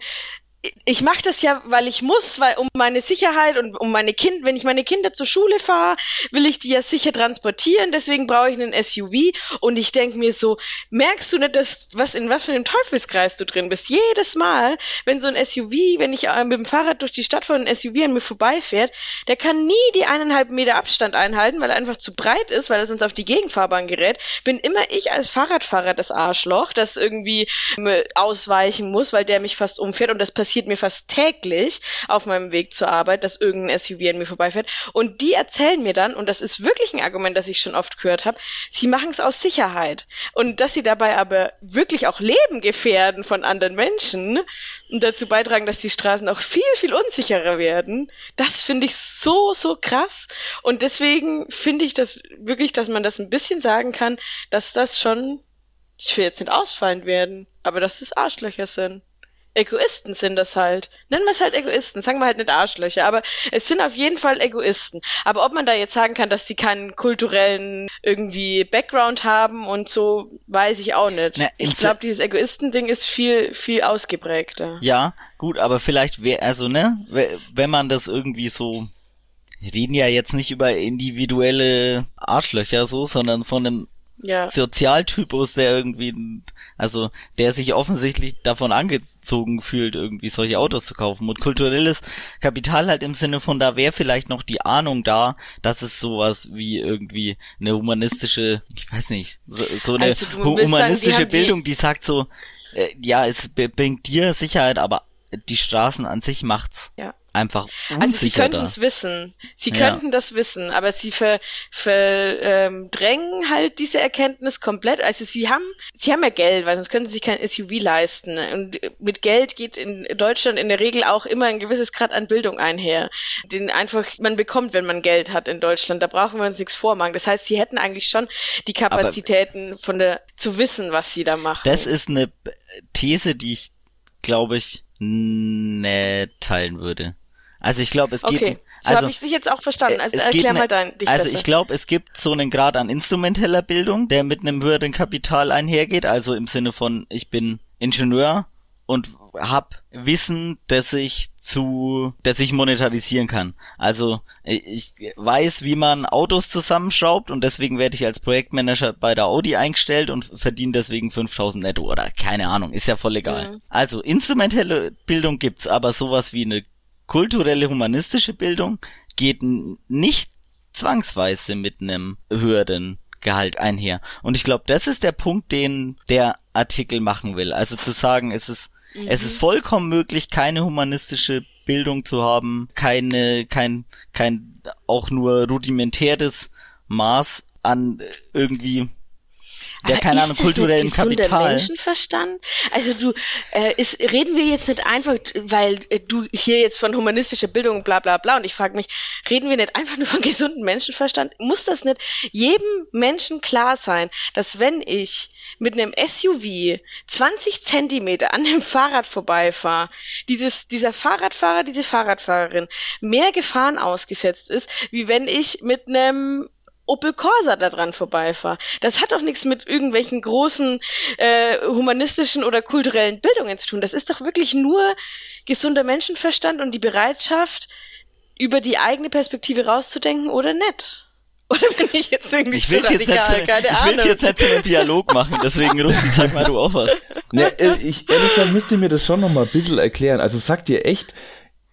ich mache das ja, weil ich muss, weil um meine Sicherheit und um meine Kinder, wenn ich meine Kinder zur Schule fahre, will ich die ja sicher transportieren, deswegen brauche ich einen SUV und ich denke mir so, merkst du nicht, dass was in was für einem Teufelskreis du drin bist? Jedes Mal, wenn so ein SUV, wenn ich äh, mit dem Fahrrad durch die Stadt fahre und ein SUV an mir vorbeifährt, der kann nie die eineinhalb Meter Abstand einhalten, weil er einfach zu breit ist, weil er sonst auf die Gegenfahrbahn gerät. Bin immer ich als Fahrradfahrer das Arschloch, das irgendwie ähm, ausweichen muss, weil der mich fast umfährt und das passiert passiert mir fast täglich auf meinem Weg zur Arbeit, dass irgendein SUV an mir vorbeifährt. Und die erzählen mir dann, und das ist wirklich ein Argument, das ich schon oft gehört habe, sie machen es aus Sicherheit. Und dass sie dabei aber wirklich auch Leben gefährden von anderen Menschen und dazu beitragen, dass die Straßen auch viel, viel unsicherer werden, das finde ich so, so krass. Und deswegen finde ich das wirklich, dass man das ein bisschen sagen kann, dass das schon, ich will jetzt nicht ausfallen werden, aber dass das Arschlöcher sind. Egoisten sind das halt. Nennen wir es halt Egoisten, sagen wir halt nicht Arschlöcher, aber es sind auf jeden Fall Egoisten. Aber ob man da jetzt sagen kann, dass die keinen kulturellen irgendwie Background haben und so, weiß ich auch nicht. Na, ich glaube, dieses Egoisten-Ding ist viel, viel ausgeprägter. Ja, gut, aber vielleicht wäre, also ne, wenn man das irgendwie so, wir reden ja jetzt nicht über individuelle Arschlöcher so, sondern von einem ja. Sozialtypus, der irgendwie, also der sich offensichtlich davon angezogen fühlt, irgendwie solche Autos zu kaufen. Und kulturelles Kapital halt im Sinne von, da wäre vielleicht noch die Ahnung da, dass es sowas wie irgendwie eine humanistische, ich weiß nicht, so, so eine also humanistische sagen, die Bildung, die, sagt so, äh, ja, es bringt dir Sicherheit, aber die Straßen an sich macht's. Ja einfach unsicher Also sie könnten es wissen. Sie ja. könnten das wissen, aber sie verdrängen ähm, halt diese Erkenntnis komplett. Also sie haben, sie haben ja Geld, weil sonst können sie sich kein SUV leisten. Und mit Geld geht in Deutschland in der Regel auch immer ein gewisses Grad an Bildung einher, den einfach man bekommt, wenn man Geld hat in Deutschland. Da brauchen wir uns nichts vormachen. Das heißt, sie hätten eigentlich schon die Kapazitäten aber von der zu wissen, was sie da machen. Das ist eine These, die ich glaube ich nicht teilen würde. Also ich glaube, es geht. Okay, so also, habe ich dich jetzt auch verstanden. Also erklär mal dein, dich Also besser. ich glaube, es gibt so einen Grad an instrumenteller Bildung, der mit einem höheren Kapital einhergeht. Also im Sinne von, ich bin Ingenieur und hab Wissen, das ich zu, das ich monetarisieren kann. Also ich weiß, wie man Autos zusammenschraubt und deswegen werde ich als Projektmanager bei der Audi eingestellt und verdiene deswegen 5000 netto oder keine Ahnung, ist ja voll egal. Mhm. Also instrumentelle Bildung gibt's, aber sowas wie eine kulturelle humanistische Bildung geht nicht zwangsweise mit einem höheren Gehalt einher. Und ich glaube, das ist der Punkt, den der Artikel machen will. Also zu sagen, es ist, mhm. es ist vollkommen möglich, keine humanistische Bildung zu haben, keine, kein, kein auch nur rudimentäres Maß an irgendwie der keine Ahnung kulturellen Kapital. Menschenverstand? Also du, äh, ist, reden wir jetzt nicht einfach, weil äh, du hier jetzt von humanistischer Bildung bla bla bla und ich frage mich, reden wir nicht einfach nur von gesundem Menschenverstand? Muss das nicht jedem Menschen klar sein, dass wenn ich mit einem SUV 20 Zentimeter an dem Fahrrad vorbeifahre, dieses, dieser Fahrradfahrer, diese Fahrradfahrerin mehr Gefahren ausgesetzt ist, wie wenn ich mit einem Opel Corsa da dran vorbeifahre. Das hat doch nichts mit irgendwelchen großen äh, humanistischen oder kulturellen Bildungen zu tun. Das ist doch wirklich nur gesunder Menschenverstand und die Bereitschaft, über die eigene Perspektive rauszudenken oder nicht. Oder bin ich jetzt irgendwie ich will jetzt radikal? Keine ich will jetzt nicht zu einem Dialog machen, deswegen Rusti, sag mal du auch was. Ne, äh, ich, ehrlich gesagt, müsst ihr mir das schon noch mal ein bisschen erklären. Also sagt ihr echt,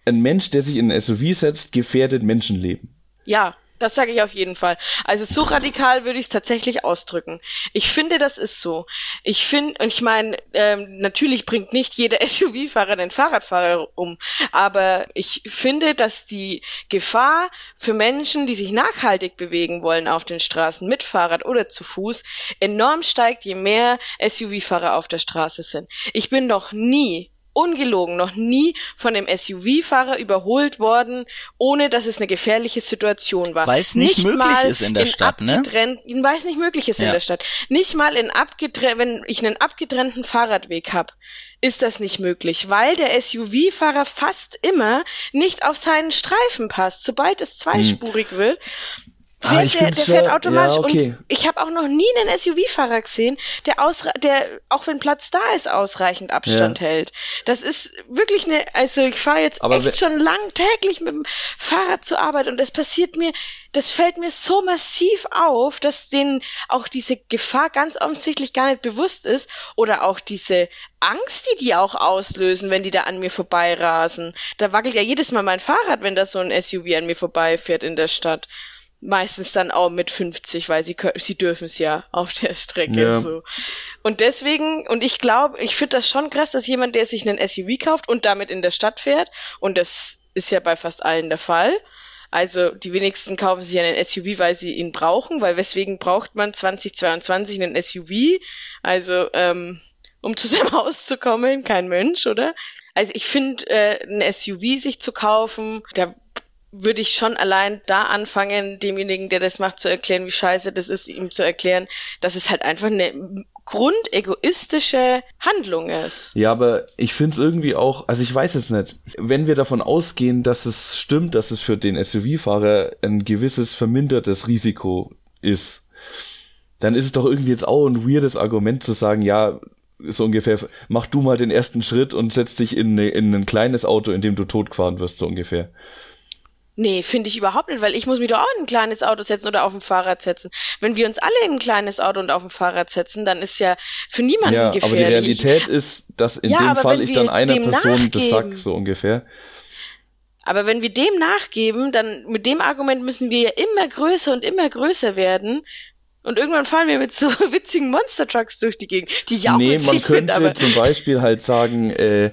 ein Mensch, der sich in ein SUV setzt, gefährdet Menschenleben? Ja, das sage ich auf jeden Fall. Also so radikal würde ich es tatsächlich ausdrücken. Ich finde, das ist so. Ich finde, und ich meine, ähm, natürlich bringt nicht jeder SUV-Fahrer einen Fahrradfahrer um, aber ich finde, dass die Gefahr für Menschen, die sich nachhaltig bewegen wollen auf den Straßen mit Fahrrad oder zu Fuß, enorm steigt, je mehr SUV-Fahrer auf der Straße sind. Ich bin noch nie ungelogen noch nie von dem SUV-Fahrer überholt worden, ohne dass es eine gefährliche Situation war. Weil es nicht, nicht, möglich ist in der in Stadt, ne? Weil es nicht möglich ist ja. in der Stadt. Nicht mal in wenn ich einen abgetrennten Fahrradweg habe, ist das nicht möglich, weil der SUV-Fahrer fast immer nicht auf seinen Streifen passt. Sobald es zweispurig hm. wird, Ah, ich der, der fährt schwer- automatisch ja, okay. und ich habe auch noch nie einen SUV-Fahrer gesehen, der der auch wenn Platz da ist, ausreichend Abstand Ja. hält. Das ist wirklich eine, also ich fahre jetzt Aber echt schon lang täglich mit dem Fahrrad zur Arbeit und das passiert mir, das fällt mir so massiv auf, dass denen auch diese Gefahr ganz offensichtlich gar nicht bewusst ist oder auch diese Angst, die die auch auslösen, wenn die da an mir vorbeirasen. Da wackelt ja jedes Mal mein Fahrrad, wenn da so ein SUV an mir vorbeifährt in der Stadt. Meistens dann auch mit 50, weil sie, sie dürfen es ja auf der Strecke Ja. so. Und deswegen, und ich glaube, ich finde das schon krass, dass jemand, der sich einen SUV kauft und damit in der Stadt fährt, und das ist ja bei fast allen der Fall. Also die wenigsten kaufen sich einen SUV, weil sie ihn brauchen, weil weswegen braucht man 2022 einen SUV? Also ähm, um zu seinem Haus zu kommen, kein Mensch, oder? Also ich finde, äh, ein SUV sich zu kaufen, da würde ich schon allein da anfangen, demjenigen, der das macht, zu erklären, wie scheiße das ist, ihm zu erklären, dass es halt einfach eine grundegoistische Handlung ist. Ja, aber ich find's irgendwie auch, also ich weiß es nicht. Wenn wir davon ausgehen, dass es stimmt, dass es für den SUV-Fahrer ein gewisses vermindertes Risiko ist, dann ist es doch irgendwie jetzt auch ein weirdes Argument zu sagen, ja, so ungefähr, mach du mal den ersten Schritt und setz dich in, in ein kleines Auto, in dem du totgefahren wirst, so ungefähr. Nee, finde ich überhaupt nicht, weil ich muss mich doch auch in ein kleines Auto setzen oder auf ein Fahrrad setzen. Wenn wir uns alle in ein kleines Auto und auf ein Fahrrad setzen, dann ist ja für niemanden Ja, aber die gefährlich. Realität ist, dass in Ja, dem Fall ich dann einer Person das sag, so ungefähr. Aber wenn wir dem nachgeben, dann mit dem Argument müssen wir ja immer größer und immer größer werden. Und irgendwann fahren wir mit so witzigen Monster Trucks durch die Gegend, die ja auch nee, man könnte aber zum Beispiel halt sagen, äh,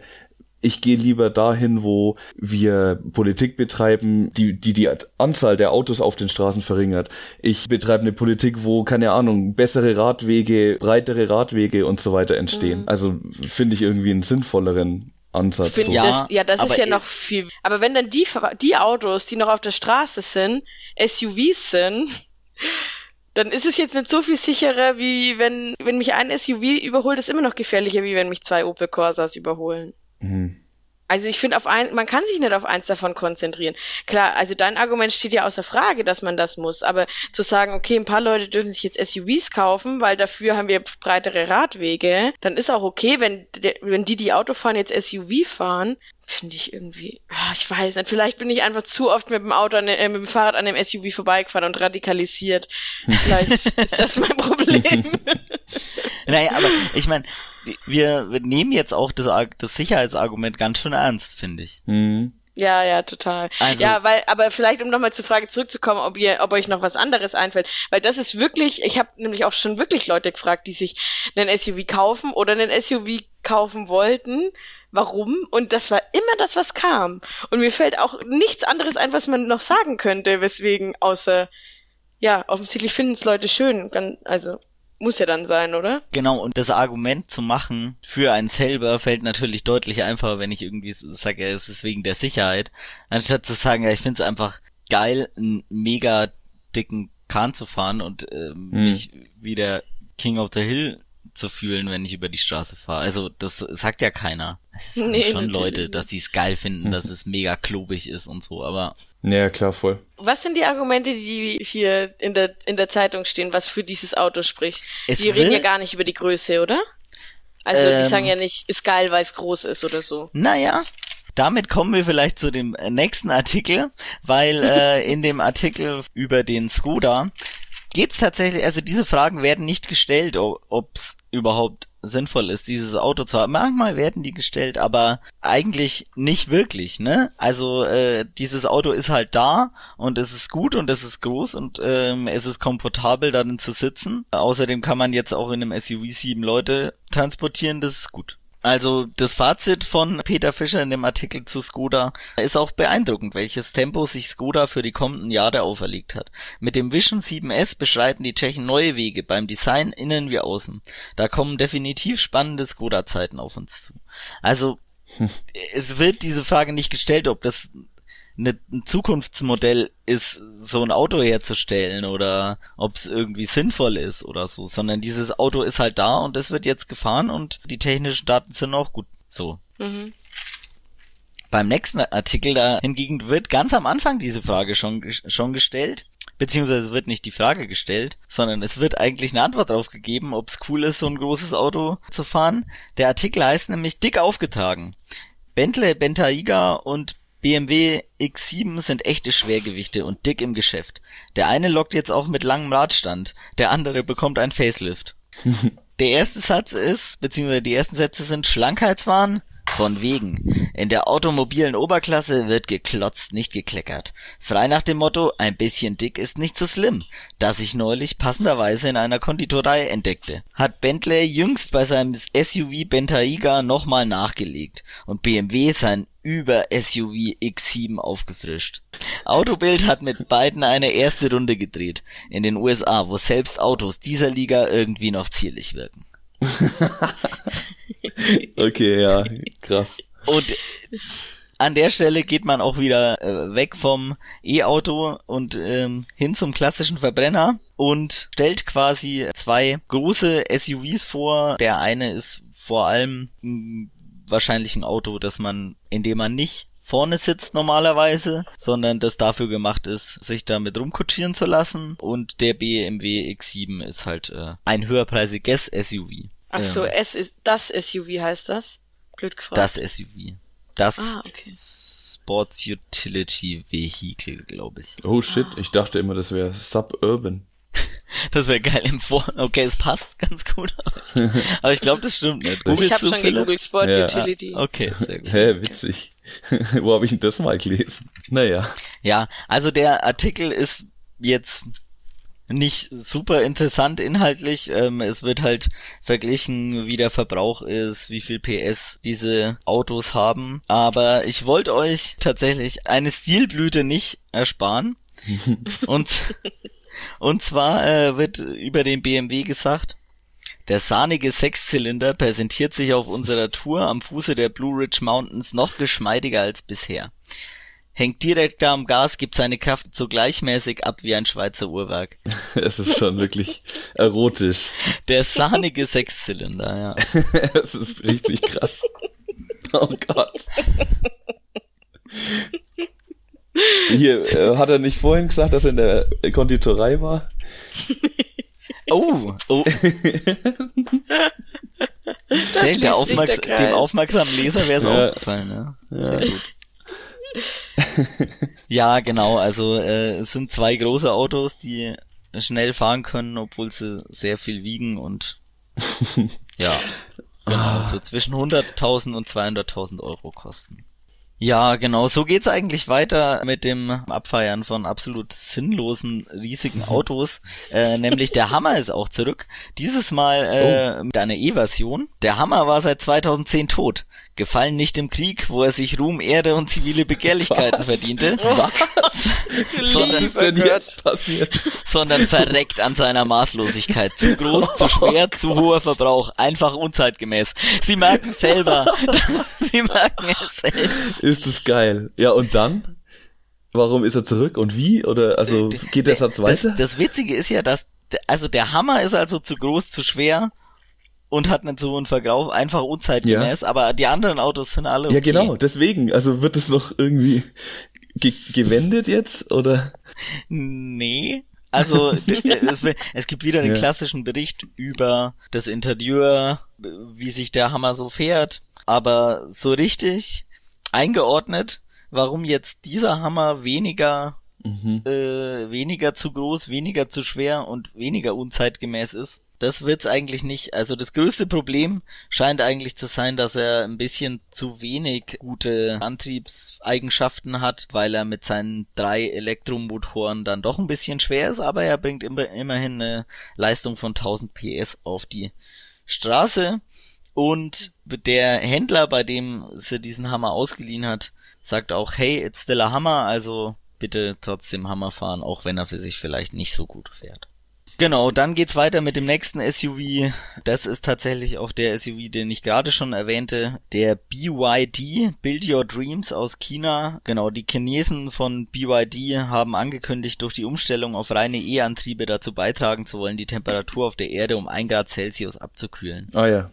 ich gehe lieber dahin, wo wir Politik betreiben, die, die die Anzahl der Autos auf den Straßen verringert. Ich betreibe eine Politik, wo, keine Ahnung, bessere Radwege, breitere Radwege und so weiter entstehen. Mhm. Also finde ich irgendwie einen sinnvolleren Ansatz. Find So. Ja, das, ja, das ist aber ja noch viel. Aber wenn dann die, die Autos, die noch auf der Straße sind, SUVs sind, dann ist es jetzt nicht so viel sicherer, wie wenn, wenn mich ein SUV überholt, ist immer noch gefährlicher, wie wenn mich zwei Opel Corsas überholen. Mhm. Also ich finde man kann sich nicht auf eins davon konzentrieren. Klar, also dein Argument steht ja außer Frage, dass man das muss, aber zu sagen, okay, ein paar Leute dürfen sich jetzt SUVs kaufen, weil dafür haben wir breitere Radwege, dann ist auch okay, wenn wenn die die Auto fahren jetzt SUV fahren, finde ich irgendwie, ah, ich weiß nicht, vielleicht bin ich einfach zu oft mit dem Auto, an, äh, mit dem Fahrrad an dem SUV vorbeigefahren und radikalisiert. Vielleicht ist das mein Problem. Naja, aber ich meine, wir, wir nehmen jetzt auch das, das Sicherheitsargument ganz schön ernst, finde ich. Mhm. Ja, ja, total. Also- ja, weil, aber vielleicht, um nochmal zur Frage zurückzukommen, ob ihr, ob euch noch was anderes einfällt, weil das ist wirklich, ich habe nämlich auch schon wirklich Leute gefragt, die sich einen SUV kaufen oder einen SUV kaufen wollten. Warum? Und das war immer das, was kam. Und mir fällt auch nichts anderes ein, was man noch sagen könnte, weswegen, außer, ja, offensichtlich finden es Leute schön. Also, muss ja dann sein, oder? Genau, und das Argument zu machen für einen selber fällt natürlich deutlich einfacher, wenn ich irgendwie sage, ja, es ist wegen der Sicherheit, anstatt zu sagen, ja, ich finde es einfach geil, einen mega dicken Kahn zu fahren und ähm, Hm. mich wie der King of the Hill zu fühlen, wenn ich über die Straße fahre. Also das sagt ja keiner. Es sagen Nee, schon natürlich Leute, nicht. dass sie es geil finden, dass es mega klobig ist und so, aber Ja, klar, voll. Was sind die Argumente, die hier in der, in der Zeitung stehen, was für dieses Auto spricht? Es die reden ja gar nicht über die Größe, oder? Also Ähm. die sagen ja nicht, ist geil, weil es groß ist oder so. Naja, damit kommen wir vielleicht zu dem äh, nächsten Artikel, weil äh, in dem Artikel über den Skoda geht's tatsächlich, also diese Fragen werden nicht gestellt, ob es überhaupt sinnvoll ist, dieses Auto zu haben. Manchmal werden die gestellt, aber eigentlich nicht wirklich, ne? Also äh, dieses Auto ist halt da und es ist gut und es ist groß und ähm, es ist komfortabel darin zu sitzen. Außerdem kann man jetzt auch in einem SUV sieben Leute transportieren, das ist gut. Also das Fazit von Peter Fischer in dem Artikel zu Skoda ist auch beeindruckend, welches Tempo sich Skoda für die kommenden Jahre auferlegt hat. Mit dem Vision 7S beschreiten die Tschechen neue Wege beim Design innen wie außen. Da kommen definitiv spannende Skoda-Zeiten auf uns zu. Also es wird diese Frage nicht gestellt, ob das eine, ein Zukunftsmodell ist, so ein Auto herzustellen oder ob es irgendwie sinnvoll ist oder so, sondern dieses Auto ist halt da und es wird jetzt gefahren und die technischen Daten sind auch gut so. Mhm. Beim nächsten Artikel da hingegen wird ganz am Anfang diese Frage schon, schon gestellt. beziehungsweise wird nicht die Frage gestellt, sondern es wird eigentlich eine Antwort darauf gegeben, ob es cool ist, so ein großes Auto zu fahren. Der Artikel heißt nämlich dick aufgetragen. Bentley Bentayga und BMW X7 sind echte Schwergewichte und dick im Geschäft. Der eine lockt jetzt auch mit langem Radstand, der andere bekommt ein Facelift. der erste Satz ist, beziehungsweise die ersten Sätze sind Schlankheitswahn, von wegen. In der automobilen Oberklasse wird geklotzt, nicht gekleckert. Frei nach dem Motto, ein bisschen dick ist nicht so slim, das ich neulich passenderweise in einer Konditorei entdeckte. Hat Bentley jüngst bei seinem SUV Bentayga nochmal nachgelegt und BMW sein über SUV X7 aufgefrischt. Autobild hat mit beiden eine erste Runde gedreht in den USA, wo selbst Autos dieser Liga irgendwie noch zierlich wirken. okay, ja, krass. Und an der Stelle geht man auch wieder äh, weg vom E-Auto und ähm, hin zum klassischen Verbrenner und stellt quasi zwei große SUVs vor. Der eine ist vor allem mh, wahrscheinlich ein Auto, das man, in dem man nicht vorne sitzt normalerweise, sondern das dafür gemacht ist, sich damit rumkutschieren zu lassen. Und der BMW X7 ist halt äh, ein höherpreisiges SUV. Ach so, ähm, S ist das SUV heißt das? Blöd gefragt. Das SUV. Das ah, okay. Sports Utility Vehicle, glaube ich. Oh shit, ah. ich dachte immer, das wäre Suburban. Das wäre geil im Vor. Okay, es passt ganz gut. Aber ich glaube, das stimmt nicht. Googlest ich habe schon gegoogelt Sport ja. Utility. Ah, okay, sehr gut. Hä, witzig. Wo habe ich denn das mal gelesen? Naja. Ja, also der Artikel ist jetzt nicht super interessant inhaltlich. Ähm, es wird halt verglichen, wie der Verbrauch ist, wie viel PS diese Autos haben. Aber ich wollte euch tatsächlich eine Stilblüte nicht ersparen. und, und zwar äh, wird über den BMW gesagt, der sahnige Sechszylinder präsentiert sich auf unserer Tour am Fuße der Blue Ridge Mountains noch geschmeidiger als bisher hängt direkt da am Gas, gibt seine Kraft so gleichmäßig ab wie ein Schweizer Uhrwerk. Es ist schon wirklich erotisch. Der sahnige Sechszylinder, ja. Es ist richtig krass. Oh Gott. Hier, äh, hat er nicht vorhin gesagt, dass er in der Konditorei war? Oh, oh. Sehr, der Aufmerks dem aufmerksamen Leser wäre es ja. aufgefallen, ne? Ja. Sehr gut. ja, genau. Also äh, es sind zwei große Autos, die schnell fahren können, obwohl sie sehr viel wiegen und ja, genau, so zwischen 100.000 und 200.000 Euro kosten. Ja, genau, so geht's eigentlich weiter mit dem Abfeiern von absolut sinnlosen, riesigen Autos. äh, nämlich der Hammer ist auch zurück. Dieses Mal äh, oh. mit einer E-Version. Der Hammer war seit 2010 tot gefallen nicht im Krieg, wo er sich Ruhm, Ehre und zivile Begehrlichkeiten Was? verdiente, Was? sondern, ist denn jetzt passiert? sondern verreckt an seiner Maßlosigkeit. Zu groß, zu schwer, zu hoher Verbrauch, einfach unzeitgemäß. Sie merken selber. Sie merken es selbst. Ist es geil. Ja, und dann? Warum ist er zurück und wie? Oder also geht der Satz weiter? Das, das Witzige ist ja, dass also der Hammer ist also zu groß, zu schwer und hat nicht so einen Verkauf, einfach unzeitgemäß, ja. aber die anderen Autos sind alle okay. Ja, genau, deswegen. Also wird es noch irgendwie ge gewendet jetzt, oder? Nee. Also es, es, gibt wieder den ja. klassischen Bericht über das Interieur, wie sich der Hammer so fährt, aber so richtig eingeordnet, warum jetzt dieser Hammer weniger mhm. äh, weniger zu groß, weniger zu schwer und weniger unzeitgemäß ist, das wird's eigentlich nicht. Also das größte Problem scheint eigentlich zu sein, dass er ein bisschen zu wenig gute Antriebseigenschaften hat, weil er mit seinen drei Elektromotoren dann doch ein bisschen schwer ist, aber er bringt immer, immerhin eine Leistung von 1000 PS auf die Straße. Und der Händler, bei dem sie diesen Hammer ausgeliehen hat, sagt auch, hey, it's still a Hammer, also bitte trotzdem Hammer fahren, auch wenn er für sich vielleicht nicht so gut fährt. Genau, dann geht's weiter mit dem nächsten SUV. Das ist tatsächlich auch der SUV, den ich gerade schon erwähnte. Der BYD, Build Your Dreams aus China. Genau, die Chinesen von BYD haben angekündigt, durch die Umstellung auf reine E-Antriebe dazu beitragen zu wollen, die Temperatur auf der Erde um ein Grad Celsius abzukühlen. Ah ja.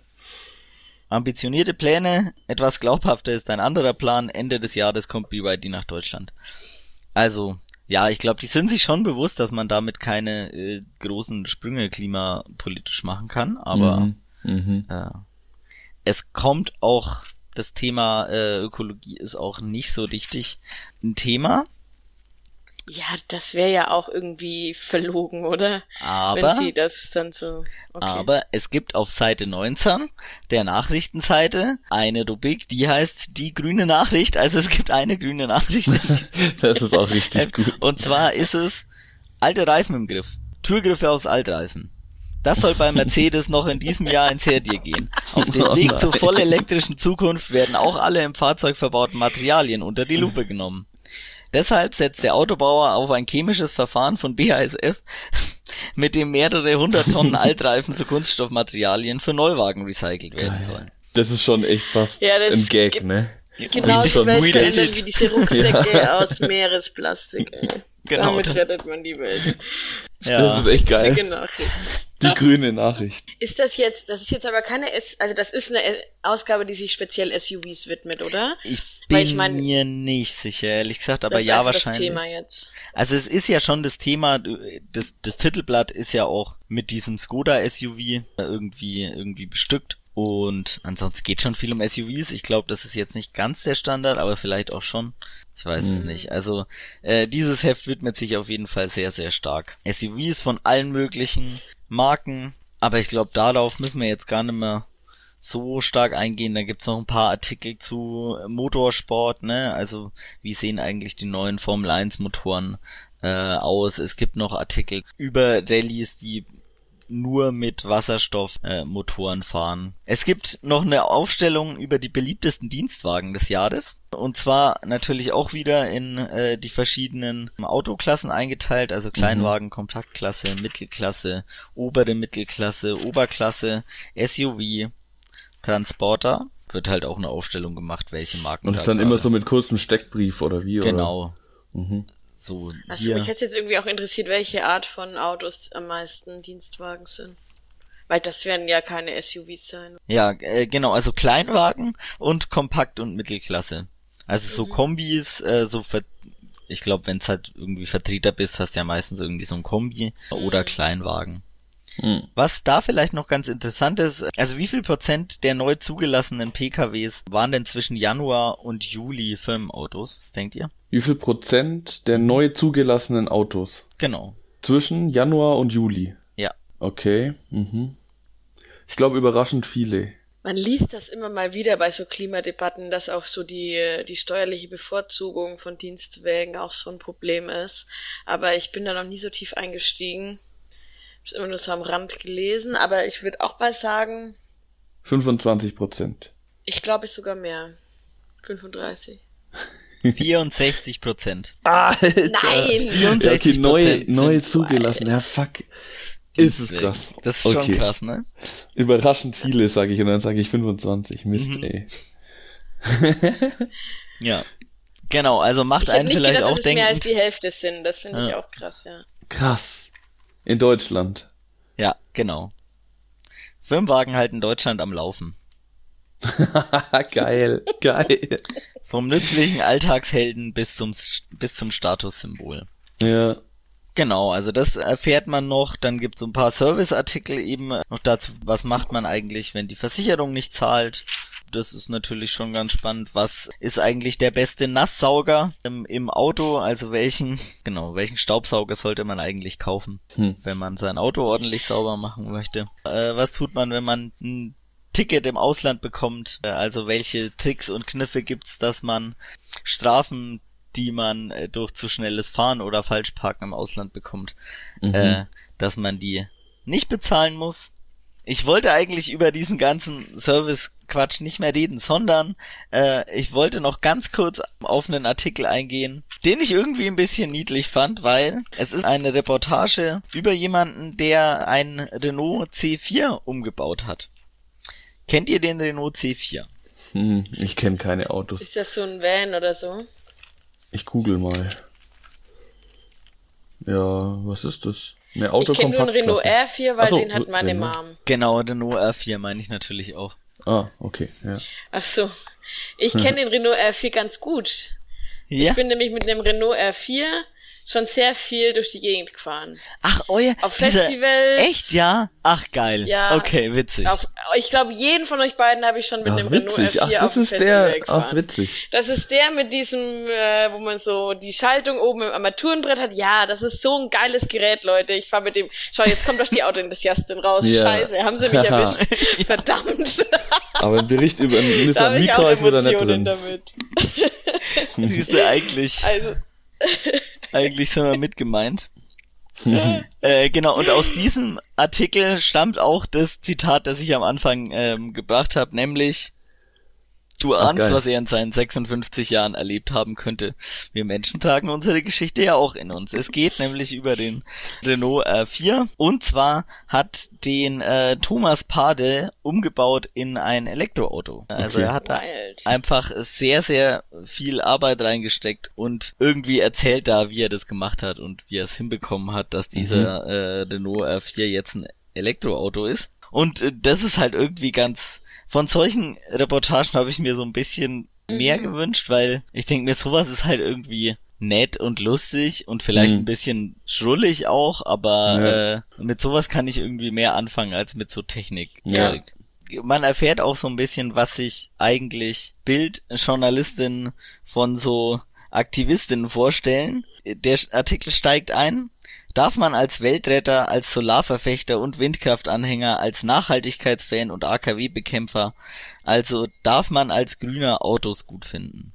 Ambitionierte Pläne, etwas glaubhafter ist ein anderer Plan. Ende des Jahres kommt BYD nach Deutschland. Also, ja, ich glaube, die sind sich schon bewusst, dass man damit keine äh, großen Sprünge klimapolitisch machen kann, aber Mhm. Mhm. äh, es kommt auch, das Thema äh, Ökologie ist auch nicht so richtig ein Thema, Ja, das wäre ja auch irgendwie verlogen, oder? aber Wenn sie das dann so. Okay. Aber es gibt auf Seite 19 der Nachrichtenseite eine Rubrik, die heißt die grüne Nachricht. Also es gibt eine grüne Nachricht. Das ist auch richtig gut. Und zwar ist es alte Reifen im Griff. Türgriffe aus Altreifen. Das soll bei Mercedes noch in diesem Jahr ins Herdier gehen. Auf dem Oh Weg zur nein. voll elektrischen Zukunft werden auch alle im Fahrzeug verbauten Materialien unter die Lupe genommen. Deshalb setzt der Autobauer auf ein chemisches Verfahren von BASF, mit dem mehrere hundert Tonnen Altreifen zu Kunststoffmaterialien für Neuwagen recycelt werden Geil. sollen. Das ist schon echt fast Ja, das ein Gag, ne? Genau Das ist die schon Welt we did verändern it. wie diese Rucksäcke aus Meeresplastik. Ey. Genau, Damit das- rettet man die Welt. Das ist echt geil. Witzige Nachricht. Die grüne Nachricht. Ist das jetzt, das ist jetzt aber keine, S also das ist eine Ausgabe, die sich speziell SUVs widmet, oder? Ich Weil bin ich mein- mir nicht sicher, ehrlich gesagt, aber das ist ja einfach wahrscheinlich. das Thema jetzt. Also es ist ja schon das Thema, das, das Titelblatt ist ja auch mit diesem Skoda SUV irgendwie, irgendwie bestückt. Und ansonsten geht schon viel um SUVs. Ich glaube, das ist jetzt nicht ganz der Standard, aber vielleicht auch schon. Ich weiß es nicht. Also äh, dieses Heft widmet sich auf jeden Fall sehr, sehr stark. SUVs von allen möglichen Marken. Aber ich glaube, darauf müssen wir jetzt gar nicht mehr so stark eingehen. Da gibt's noch ein paar Artikel zu Motorsport, ne? Also wie sehen eigentlich die neuen Formel 1 Motoren äh, aus? Es gibt noch Artikel über Rallyes, die nur mit Wasserstoffmotoren äh, fahren. Es gibt noch eine Aufstellung über die beliebtesten Dienstwagen des Jahres. Und zwar natürlich auch wieder in äh, die verschiedenen Autoklassen eingeteilt, also Kleinwagen, Kompaktklasse, Mittelklasse, obere Mittelklasse, Oberklasse, SUV, Transporter. Wird halt auch eine Aufstellung gemacht, welche Marken. Und ist dann immer so mit kurzem Steckbrief oder wie? Genau. Oder? Mhm. So Also hier. mich hätte jetzt irgendwie auch interessiert, welche Art von Autos am meisten Dienstwagen sind. Weil das werden ja keine SUVs sein. Ja, äh, genau, also Kleinwagen und Kompakt und Mittelklasse. Also so Kombis, äh, so ver ich glaube, wenn es halt irgendwie Vertreter bist, hast du ja meistens irgendwie so ein Kombi oder Kleinwagen. Mhm. Was da vielleicht noch ganz interessant ist, also wie viel Prozent der neu zugelassenen PKWs waren denn zwischen Januar und Juli Firmenautos? Was denkt ihr? Wie viel Prozent der neu zugelassenen Autos? Genau. Zwischen Januar und Juli. Ja. Okay. Mhm. Ich glaube überraschend viele. Man liest das immer mal wieder bei so Klimadebatten, dass auch so die, die steuerliche Bevorzugung von Dienstwagen auch so ein Problem ist. Aber ich bin da noch nie so tief eingestiegen. Hab's immer nur so am Rand gelesen, aber ich würde auch mal sagen, 25 Prozent. ich glaube es sogar mehr. 35. 64 Prozent. Alter. Nein! 64 Ja, okay, neu, neu zugelassen. Ja, fuck. Ist es krass. Das ist schon Okay. krass, ne? Überraschend viele, sage ich, und dann sage ich 25. Mist, Mhm. ey. Ja. Genau, also macht Ich einen nicht vielleicht gedacht, auch dass es mehr als denken. die Hälfte sind. Das finde ich Ja. auch krass, ja. Krass. In Deutschland. Ja, genau. Firmenwagen halt in Deutschland am Laufen. geil, geil. Vom nützlichen Alltagshelden bis zum bis zum Statussymbol. Ja. Genau, also das erfährt man noch. Dann gibt es so ein paar Serviceartikel eben noch dazu, was macht man eigentlich, wenn die Versicherung nicht zahlt. Das ist natürlich schon ganz spannend. Was ist eigentlich der beste Nasssauger im, im Auto? Also welchen, genau, welchen Staubsauger sollte man eigentlich kaufen, Hm. wenn man sein Auto ordentlich sauber machen möchte? Äh, was tut man, wenn man ein Ticket im Ausland bekommt? Äh, also welche Tricks und Kniffe gibt's, dass man Strafen die man äh, durch zu schnelles Fahren oder Falschparken im Ausland bekommt, Mhm. äh, dass man die nicht bezahlen muss. Ich wollte eigentlich über diesen ganzen Service-Quatsch nicht mehr reden, sondern äh, ich wollte noch ganz kurz auf einen Artikel eingehen, den ich irgendwie ein bisschen niedlich fand, weil es ist eine Reportage über jemanden, der ein Renault C4 umgebaut hat. Kennt ihr den Renault C4? Hm, ich kenne keine Autos. Ist das so ein Van oder so? Ich google mal. Ja, was ist das? Eine Ich kenne nur einen Renault Autokompaktklasse. R4, weil so, den hat meine Renault. Mom. Genau, Renault R4 meine ich natürlich auch. Ah, okay, ja. Ach so. Ich kenne den Renault R4 ganz gut. Ja, Ich bin nämlich mit einem Renault R4 schon sehr viel durch die Gegend gefahren. Ach, euer. Auf dieser- Festivals. Echt, ja? Ach, geil. Ja. Okay, witzig. Auf, ich glaube, jeden von euch beiden habe ich schon mit Ach, einem Renault witzig. R4 Ach, das ist Festival der. gefahren. Ach, witzig. Das ist der mit diesem, äh, wo man so die Schaltung oben im Armaturenbrett hat. Ja, das ist so ein geiles Gerät, Leute. Ich fahre mit dem. Schau, jetzt kommt doch die Autoenthusiastin raus. Ja. Scheiße, haben sie mich erwischt. Verdammt. Aber ein Bericht über da Nissan Micra ist wieder nicht drin. damit. Du, eigentlich, Also, eigentlich sind wir mit gemeint. äh, genau, und aus diesem Artikel stammt auch das Zitat, das ich am Anfang ähm, gebracht habe, nämlich Du Ach, ahnst, geil. was er in seinen 56 Jahren erlebt haben könnte. Wir Menschen tragen unsere Geschichte ja auch in uns. Es geht nämlich über den Renault R4 und zwar hat den äh, Thomas Pade umgebaut in ein Elektroauto. Also Okay. er hat da wild. einfach sehr, sehr viel Arbeit reingesteckt und irgendwie erzählt da, wie er das gemacht hat und wie er es hinbekommen hat, dass dieser äh, Renault R4 jetzt ein Elektroauto ist. Und äh, das ist halt irgendwie ganz, von solchen Reportagen habe ich mir so ein bisschen mehr gewünscht, weil ich denke mir, sowas ist halt irgendwie nett und lustig und vielleicht Mhm. ein bisschen schrullig auch, aber Ja. äh, mit sowas kann ich irgendwie mehr anfangen als mit so Technik. Ja. Man erfährt auch so ein bisschen, was sich eigentlich Bildjournalistinnen von so Aktivistinnen vorstellen. Der Artikel steigt ein. Darf man als Weltretter, als Solarverfechter und Windkraftanhänger, als Nachhaltigkeitsfan und AKW-Bekämpfer, also darf man als Grüner Autos gut finden?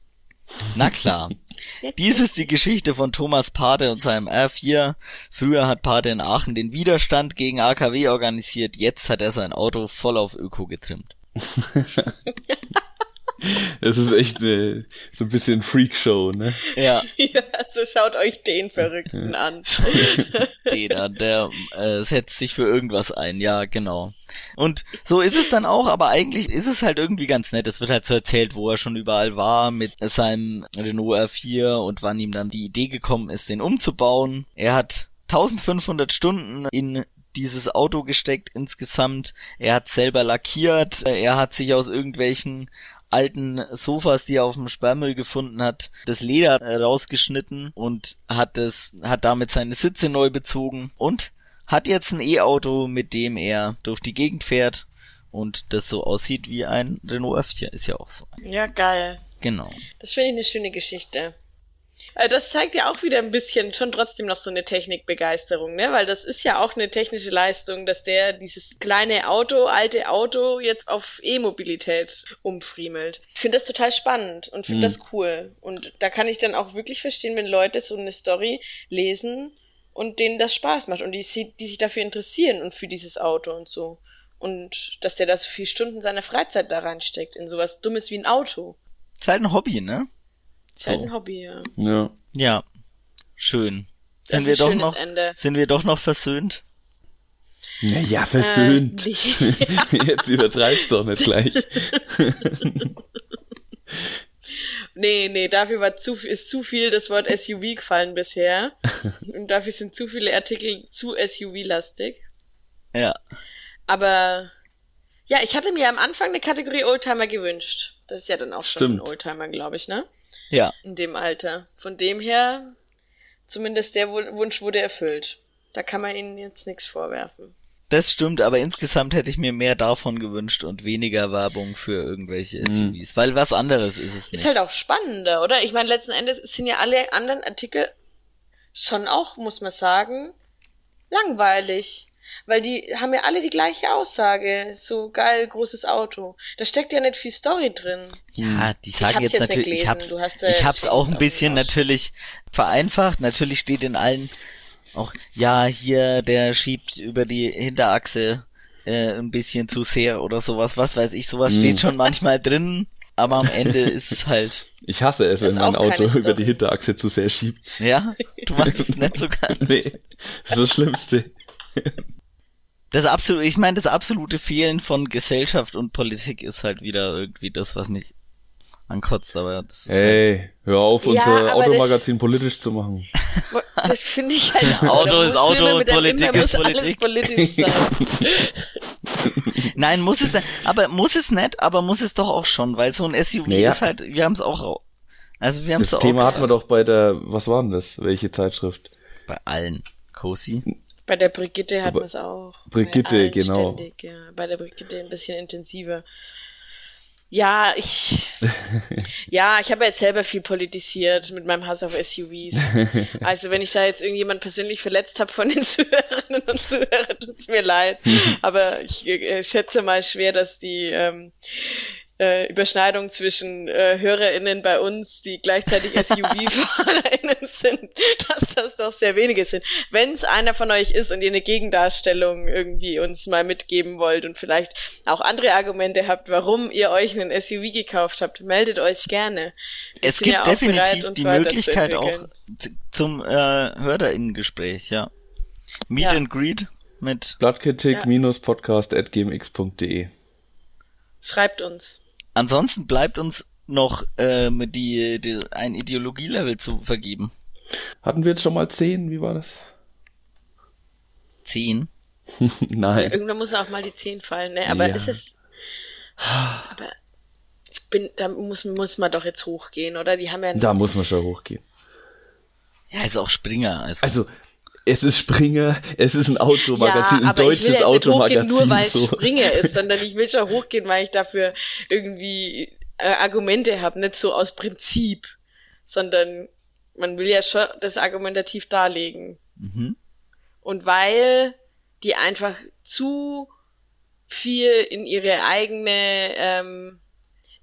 Na klar. Dies ist die Geschichte von Thomas Pade und seinem R4. Früher hat Pade in Aachen den Widerstand gegen AKW organisiert, jetzt hat er sein Auto voll auf Öko getrimmt. Das ist echt eine, so ein bisschen Freakshow, ne? Ja, Ja, so schaut euch den Verrückten an. der, der äh, setzt sich für irgendwas ein, ja, genau. Und so ist es dann auch, aber eigentlich ist es halt irgendwie ganz nett. Es wird halt so erzählt, wo er schon überall war mit seinem Renault R4 und wann ihm dann die Idee gekommen ist, den umzubauen. Er hat 1500 Stunden in dieses Auto gesteckt insgesamt. Er hat selber lackiert. Er hat sich aus irgendwelchen alten Sofas, die er auf dem Sperrmüll gefunden hat, das Leder äh, rausgeschnitten und hat es, hat damit seine Sitze neu bezogen und hat jetzt ein E-Auto, mit dem er durch die Gegend fährt und das so aussieht wie ein Renault F4, ist ja auch so. Ja, geil. Genau. Das finde ich eine schöne Geschichte. Äh, Das zeigt ja auch wieder ein bisschen schon trotzdem noch so eine Technikbegeisterung, ne? Weil das ist ja auch eine technische Leistung, dass der dieses kleine Auto, alte Auto jetzt auf E-Mobilität umfriemelt. Ich finde das total spannend und finde das cool. Und da kann ich dann auch wirklich verstehen, wenn Leute so eine Story lesen und denen das Spaß macht und die, die sich dafür interessieren und für dieses Auto und so. Und dass der da so viele Stunden seiner Freizeit da reinsteckt, in sowas Dummes wie ein Auto. Ist halt ein Hobby, ne? Ist halt So. ein Hobby, ja. Ja. Ja. Schön. Das Sind wir doch schönes noch, Ende. sind wir doch noch versöhnt? Naja, versöhnt. Äh. Jetzt übertreibst doch nicht gleich. Nee, nee, dafür war zu, ist zu viel das Wort SUV gefallen bisher. Und dafür sind zu viele Artikel zu SUV-lastig. Ja. Aber ja, ich hatte mir am Anfang eine Kategorie Oldtimer gewünscht. Das ist ja dann auch schon ein Stimmt. Oldtimer, glaube ich, ne? Ja. In dem Alter. Von dem her, zumindest der Wu- Wunsch wurde erfüllt. Da kann man ihnen jetzt nichts vorwerfen. Das stimmt, aber insgesamt hätte ich mir mehr davon gewünscht und weniger Werbung für irgendwelche SUVs, weil was anderes ist es nicht. Ist halt auch spannender, oder? Ich meine, letzten Endes sind ja alle anderen Artikel schon auch, muss man sagen, langweilig. Weil die haben ja alle die gleiche Aussage. So geil, großes Auto. Da steckt ja nicht viel Story drin. Ja, die Ich sagen jetzt, jetzt nicht natürlich, ich hab's, du hast, äh, ich hab's auch ein bisschen natürlich vereinfacht. Natürlich steht in allen auch, ja, hier, der schiebt über die Hinterachse äh, ein bisschen zu sehr oder sowas, was weiß ich, sowas Mhm. steht schon manchmal drin, aber am Ende ist es halt, Ich hasse es, wenn mein Auto über die Hinterachse zu sehr schiebt. ja, du machst es nicht so ganz. Nee, das ist das Schlimmste. Das absolute, ich meine, das absolute Fehlen von Gesellschaft und Politik ist halt wieder irgendwie das, was mich ankotzt, aber das ist halt, Ey, hör auf, Ja, unser Automagazin politisch zu machen. Das finde ich halt auch. Auto ist Auto und Politik ist muss alles Politik. politisch sein. Nein, muss es, aber muss es nicht, aber muss es doch auch schon, weil so ein SUV Naja. ist halt, wir haben es auch Also wir haben Das Thema hatten wir doch bei der, was war denn das? Welche Zeitschrift? bei allen. Cozy. Bei der Brigitte hat man es auch. Brigitte, genau. Ständig, ja. Bei der Brigitte ein bisschen intensiver. Ja, ich, ja, ich habe jetzt selber viel politisiert mit meinem Hass auf SUVs. Also wenn ich da jetzt irgendjemand persönlich verletzt habe von den Zuhörerinnen und Zuhörern, tut's mir leid. Aber ich äh, schätze mal schwer, dass die ähm, äh, Überschneidung zwischen äh, HörerInnen bei uns, die gleichzeitig SUV-FahrerInnen sind, dass das doch sehr wenige sind. Wenn es einer von euch ist und ihr eine Gegendarstellung irgendwie uns mal mitgeben wollt und vielleicht auch andere Argumente habt, warum ihr euch einen SUV gekauft habt, meldet euch gerne. Wir Es sind gibt ja bereit, definitiv uns die Möglichkeit auch zum äh, Hörerinnengespräch, ja. Meet Ja. and Greet mit Blattkritik-podcast.gmx.de Schreibt uns. Ansonsten bleibt uns noch ähm, die, die ein Ideologielevel zu vergeben. Hatten wir jetzt schon mal zehn? Wie war das? Zehn. Nein. Irgendwann muss auch mal die 10 fallen, ne? Aber Ja. ist es. Aber ich bin, da muss, muss man doch jetzt hochgehen, oder? Die haben ja Da muss man schon hochgehen. Ja, ist auch Springer. Also, Also, es ist Springer, es ist ein Automagazin, ein ich will deutsches Automagazin. nur weil es so. Springer ist, sondern ich will schon hochgehen, weil ich dafür irgendwie äh, Argumente habe, nicht so aus Prinzip, sondern man will ja schon das argumentativ darlegen. mhm. Und weil die einfach zu viel in ihre eigene ähm,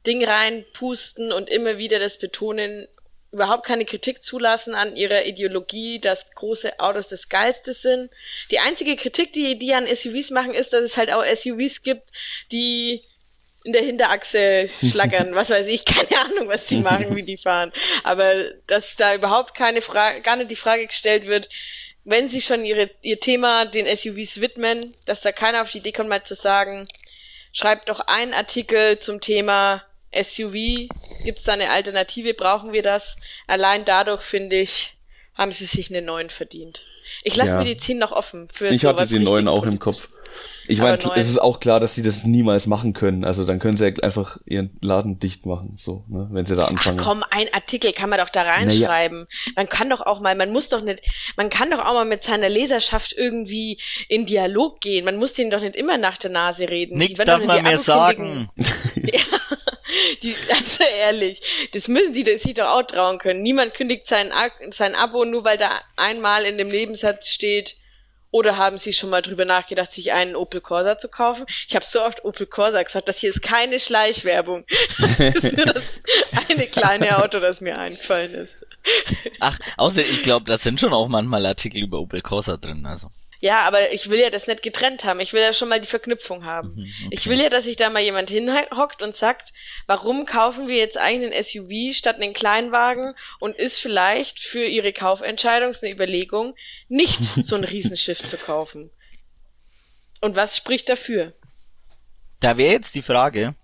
Ding reinpusten und immer wieder das betonen, überhaupt keine Kritik zulassen an ihrer Ideologie, dass große Autos das Geilste sind. Die einzige Kritik, die die an SUVs machen, ist, dass es halt auch SUVs gibt, die in der Hinterachse schlackern, was weiß ich, keine Ahnung, was die machen, wie die fahren. Aber dass da überhaupt keine Frage, gar nicht die Frage gestellt wird, wenn sie schon ihre, ihr Thema den SUVs widmen, dass da keiner auf die Idee kommt, mal zu sagen, schreibt doch einen Artikel zum Thema SUV, gibt's da eine Alternative, brauchen wir das? Allein dadurch, finde ich, haben sie sich einen neuen verdient. Ich lasse Ja. mir die 10 noch offen für Ich hatte den neuen auch im Kopf. Ich meine, es ist auch klar, dass sie das niemals machen können. Also dann können sie ja einfach ihren Laden dicht machen, so, ne, wenn sie da Ach anfangen. komm, ein Artikel kann man doch da reinschreiben. Man kann doch auch mal, man muss doch nicht, man kann doch auch mal mit seiner Leserschaft irgendwie in Dialog gehen. Man muss denen doch nicht immer nach der Nase reden. Nichts darf man mehr sagen. Kündigen. Die, also ehrlich, das müssen die sich doch auch trauen können. Niemand kündigt sein, sein Abo nur, weil da einmal in dem Nebensatz steht, oder haben Sie schon mal drüber nachgedacht, sich einen Opel Corsa zu kaufen? Ich habe so oft Opel Corsa gesagt, das hier ist keine Schleichwerbung. Das ist nur das eine kleine Auto, das mir eingefallen ist. Ach, außer ich glaube, da sind schon auch manchmal Artikel über Opel Corsa drin. Also Ja, aber ich will ja das nicht getrennt haben. Ich will ja schon mal die Verknüpfung haben. Ich will ja, dass sich da mal jemand hinhockt und sagt, warum kaufen wir jetzt eigentlich einen SUV statt einen Kleinwagen und ist vielleicht für ihre Kaufentscheidung eine Überlegung, nicht so ein Riesenschiff zu kaufen. Und was spricht dafür? da wäre jetzt die Frage,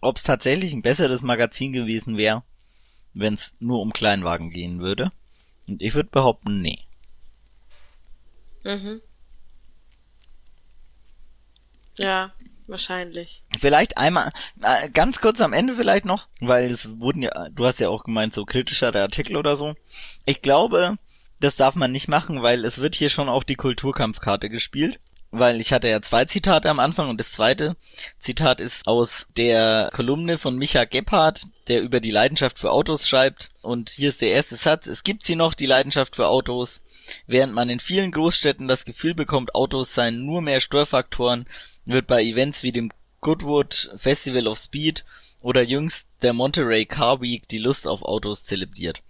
ob es tatsächlich ein besseres Magazin gewesen wäre, wenn es nur um Kleinwagen gehen würde. Und ich würde behaupten, nee. Mhm. Ja, wahrscheinlich. Vielleicht einmal, äh, ganz kurz am Ende vielleicht noch, weil es wurden ja, du hast ja auch gemeint, so kritischere Artikel oder so. Ich glaube, das darf man nicht machen, weil es wird hier schon auf die Kulturkampfkarte gespielt. Weil ich hatte ja zwei Zitate am Anfang und das zweite Zitat ist aus der Kolumne von Micha Gebhardt, der über die Leidenschaft für Autos schreibt. Und hier ist der erste Satz. Es gibt sie noch, die Leidenschaft für Autos. Während man in vielen Großstädten das Gefühl bekommt, Autos seien nur mehr Störfaktoren, wird bei Events wie dem Goodwood Festival of Speed oder jüngst der Monterey Car Week die Lust auf Autos zelebriert.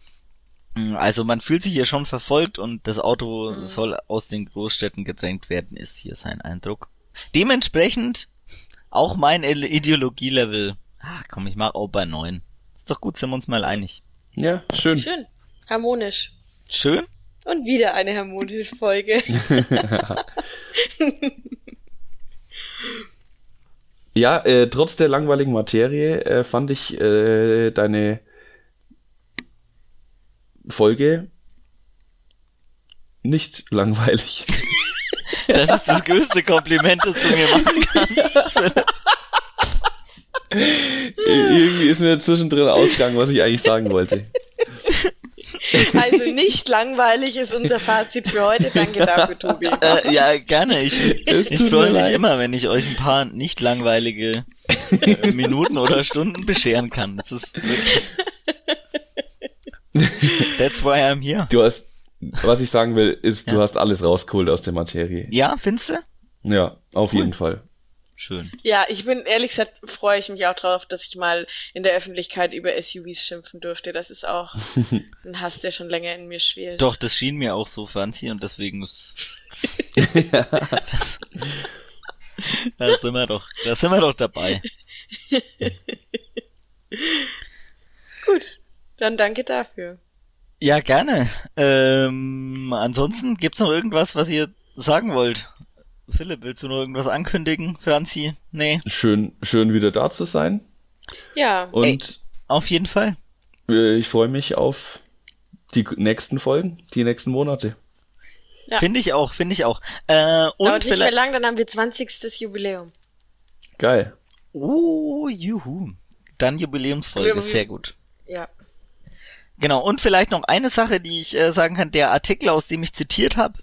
Also man fühlt sich hier schon verfolgt und das Auto soll aus den Großstädten gedrängt werden, ist hier sein Eindruck. Dementsprechend auch mein Ide- Ideologielevel. Ach komm, ich mach auch bei neun. Ist doch gut, sind wir uns mal einig. Ja, schön. Schön. Harmonisch. Schön? Und wieder eine harmonische Folge. Ja, äh, trotz der langweiligen Materie äh, fand ich äh, deine Folge nicht langweilig. Das ist das größte Kompliment, das du mir machen kannst. irgendwie ist mir zwischendrin ausgegangen, was ich eigentlich sagen wollte. Also nicht langweilig ist unser Fazit für heute. Danke dafür, Tobi. Äh, ja, gerne. Ich, ich freue mich leid. immer, wenn ich euch ein paar nicht langweilige äh, Minuten oder Stunden bescheren kann. Das ist wirklich... That's why I'm here. Du hast, was ich sagen will, ist, du Ja. hast alles rausgeholt aus der Materie. Ja, findest du? Ja, auf Cool. jeden Fall. Schön. Ja, ich bin ehrlich gesagt freue ich mich auch drauf, dass ich mal in der Öffentlichkeit über SUVs schimpfen durfte. Das ist auch ein Hass, der schon länger in mir schwelt. Doch, das schien mir auch so, Franzi, und deswegen ist... das, da sind wir doch, da sind wir doch dabei. Gut, dann danke dafür. Ja, gerne. Ähm, ansonsten gibt's noch irgendwas, was ihr sagen wollt? Philipp, willst du noch irgendwas ankündigen? Franzi? Nee, Schön, schön wieder da zu sein. Ja, Und auf jeden Fall. äh, ich freue mich auf die nächsten Folgen, die nächsten Monate. Ja. Finde ich auch, finde ich auch. Äh, und dauert nicht mehr lang, dann haben wir 20. Jubiläum. Geil. Oh, juhu. Dann Jubiläumsfolge, sehr gut. Ja. Genau, und vielleicht noch eine Sache, die ich äh, sagen kann. Der Artikel, aus dem ich zitiert habe,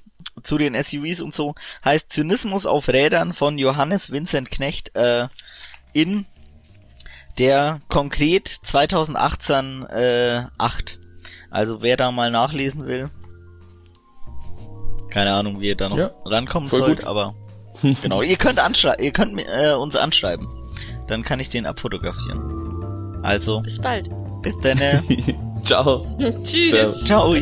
zu den SUVs und so, heißt Zynismus auf Rädern von Johannes Vincent Knecht äh, in der konkret 2018 äh, 8. Also wer da mal nachlesen will, keine Ahnung, wie ihr da noch Ja, rankommen sollt, gut. aber genau, ihr könnt anschreiben, ihr könnt äh, uns anschreiben. Dann kann ich den abfotografieren. Also, Bis bald. Bis dann. Ciao. Tschüss. Ciao.